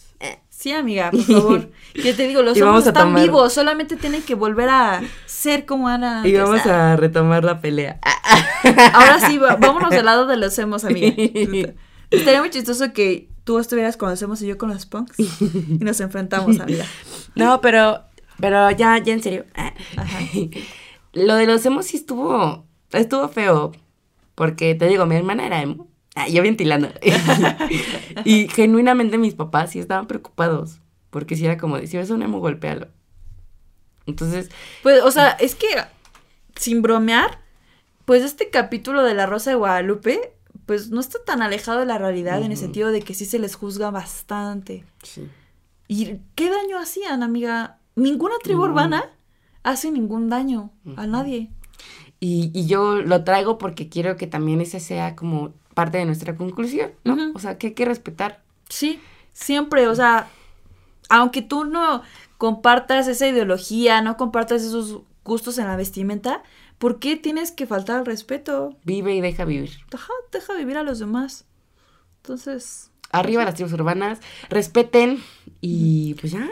Sí, amiga, por favor. Que te digo, los somos están tomar- vivos, solamente tienen que volver a ser como Ana. Y vamos a retomar la pelea. Ahora sí, vámonos del lado de los emos, amiga. Estaría muy chistoso que tú estuvieras con los emos y yo con los punks. Y nos enfrentamos, amiga. No, pero, pero ya, ya en serio. Ajá. Lo de los emos sí estuvo, estuvo feo. Porque te digo, mi hermana era emo. Ah, yo ventilando. y genuinamente mis papás sí estaban preocupados. Porque si era como, si ves un emo, golpéalo. Entonces, Pues, o sea, es que, sin bromear, pues este capítulo de La Rosa de Guadalupe, pues no está tan alejado de la realidad en el sentido de que sí se les juzga bastante. sí. ¿Y qué daño hacían, amiga? Ninguna tribu urbana hace ningún daño a nadie. Y, y yo lo traigo porque quiero que también ese sea como parte de nuestra conclusión, ¿no? Ujú. O sea, que hay que respetar. Sí, siempre, o sea, aunque tú no compartas esa ideología, no compartas esos gustos en la vestimenta, ¿por qué tienes que faltar al respeto? Vive y deja vivir. Deja, deja vivir a los demás. Entonces, Arriba las tribus urbanas, respeten y pues ya.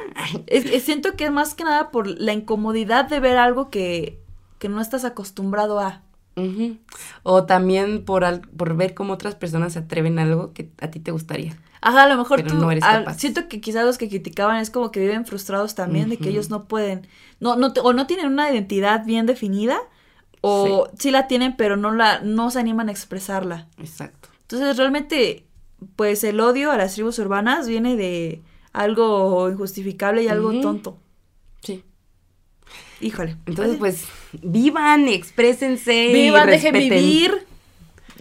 es- es- siento que es más que nada por la incomodidad de ver algo que, que no estás acostumbrado a. Ujú. O también por, al- por ver cómo otras personas se atreven a algo que a ti te gustaría. Ajá, a lo mejor Pero tú, no eres al- capaz. siento que quizás los que criticaban es como que viven frustrados también de que ellos no pueden, no, no, te- o no tienen una identidad bien definida, o sí. la tienen pero no la, no se animan a expresarla. Exacto. Entonces realmente, pues el odio a las tribus urbanas viene de algo injustificable y algo tonto. Híjole. Entonces, pues, vivan, exprésense. y vivan, dejen respeten. vivir.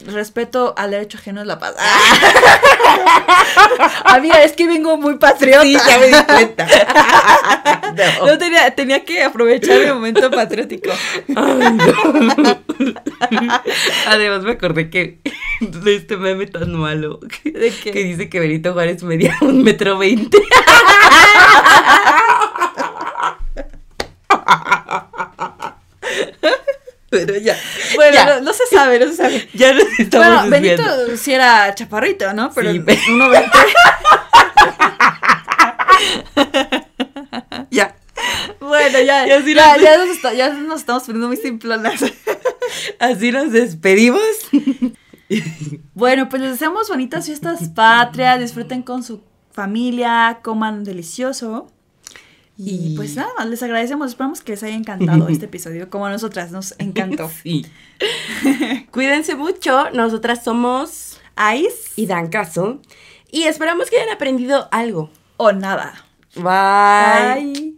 Respeto al derecho ajeno es la paz. Amiga, es que vengo muy patriota. Sí, ya me di cuenta. No. No tenía, tenía que aprovechar el momento patriótico. Ay, no. Además me acordé que de este meme tan malo que dice que Benito Juárez medía un metro veinte. Pero ya. Bueno, ya, no, no se sabe, no se sabe. ya nos estamos Bueno. Benito sí era chaparrito, ¿no? Pero Sí, uno. Ya. Bueno, ya, nos- ya, nos está- ya nos estamos poniendo muy simplonas. Así nos despedimos. Bueno, pues les deseamos bonitas fiestas patrias, disfruten con su familia, coman delicioso. Y Y- pues nada, les agradecemos, esperamos que les haya encantado este episodio, como a nosotras nos encantó. Sí. Cuídense mucho. Nosotras somos Ice y dan caso. Y esperamos que hayan aprendido algo. o nada. Bye. Bye.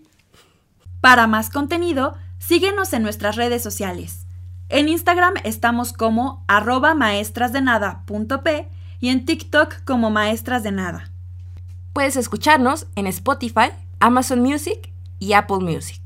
Para más contenido, síguenos en nuestras redes sociales. En Instagram estamos como arroba maestrasdenada.p y en TikTok como maestras de nada. Puedes escucharnos en Spotify, Amazon Music y Apple Music.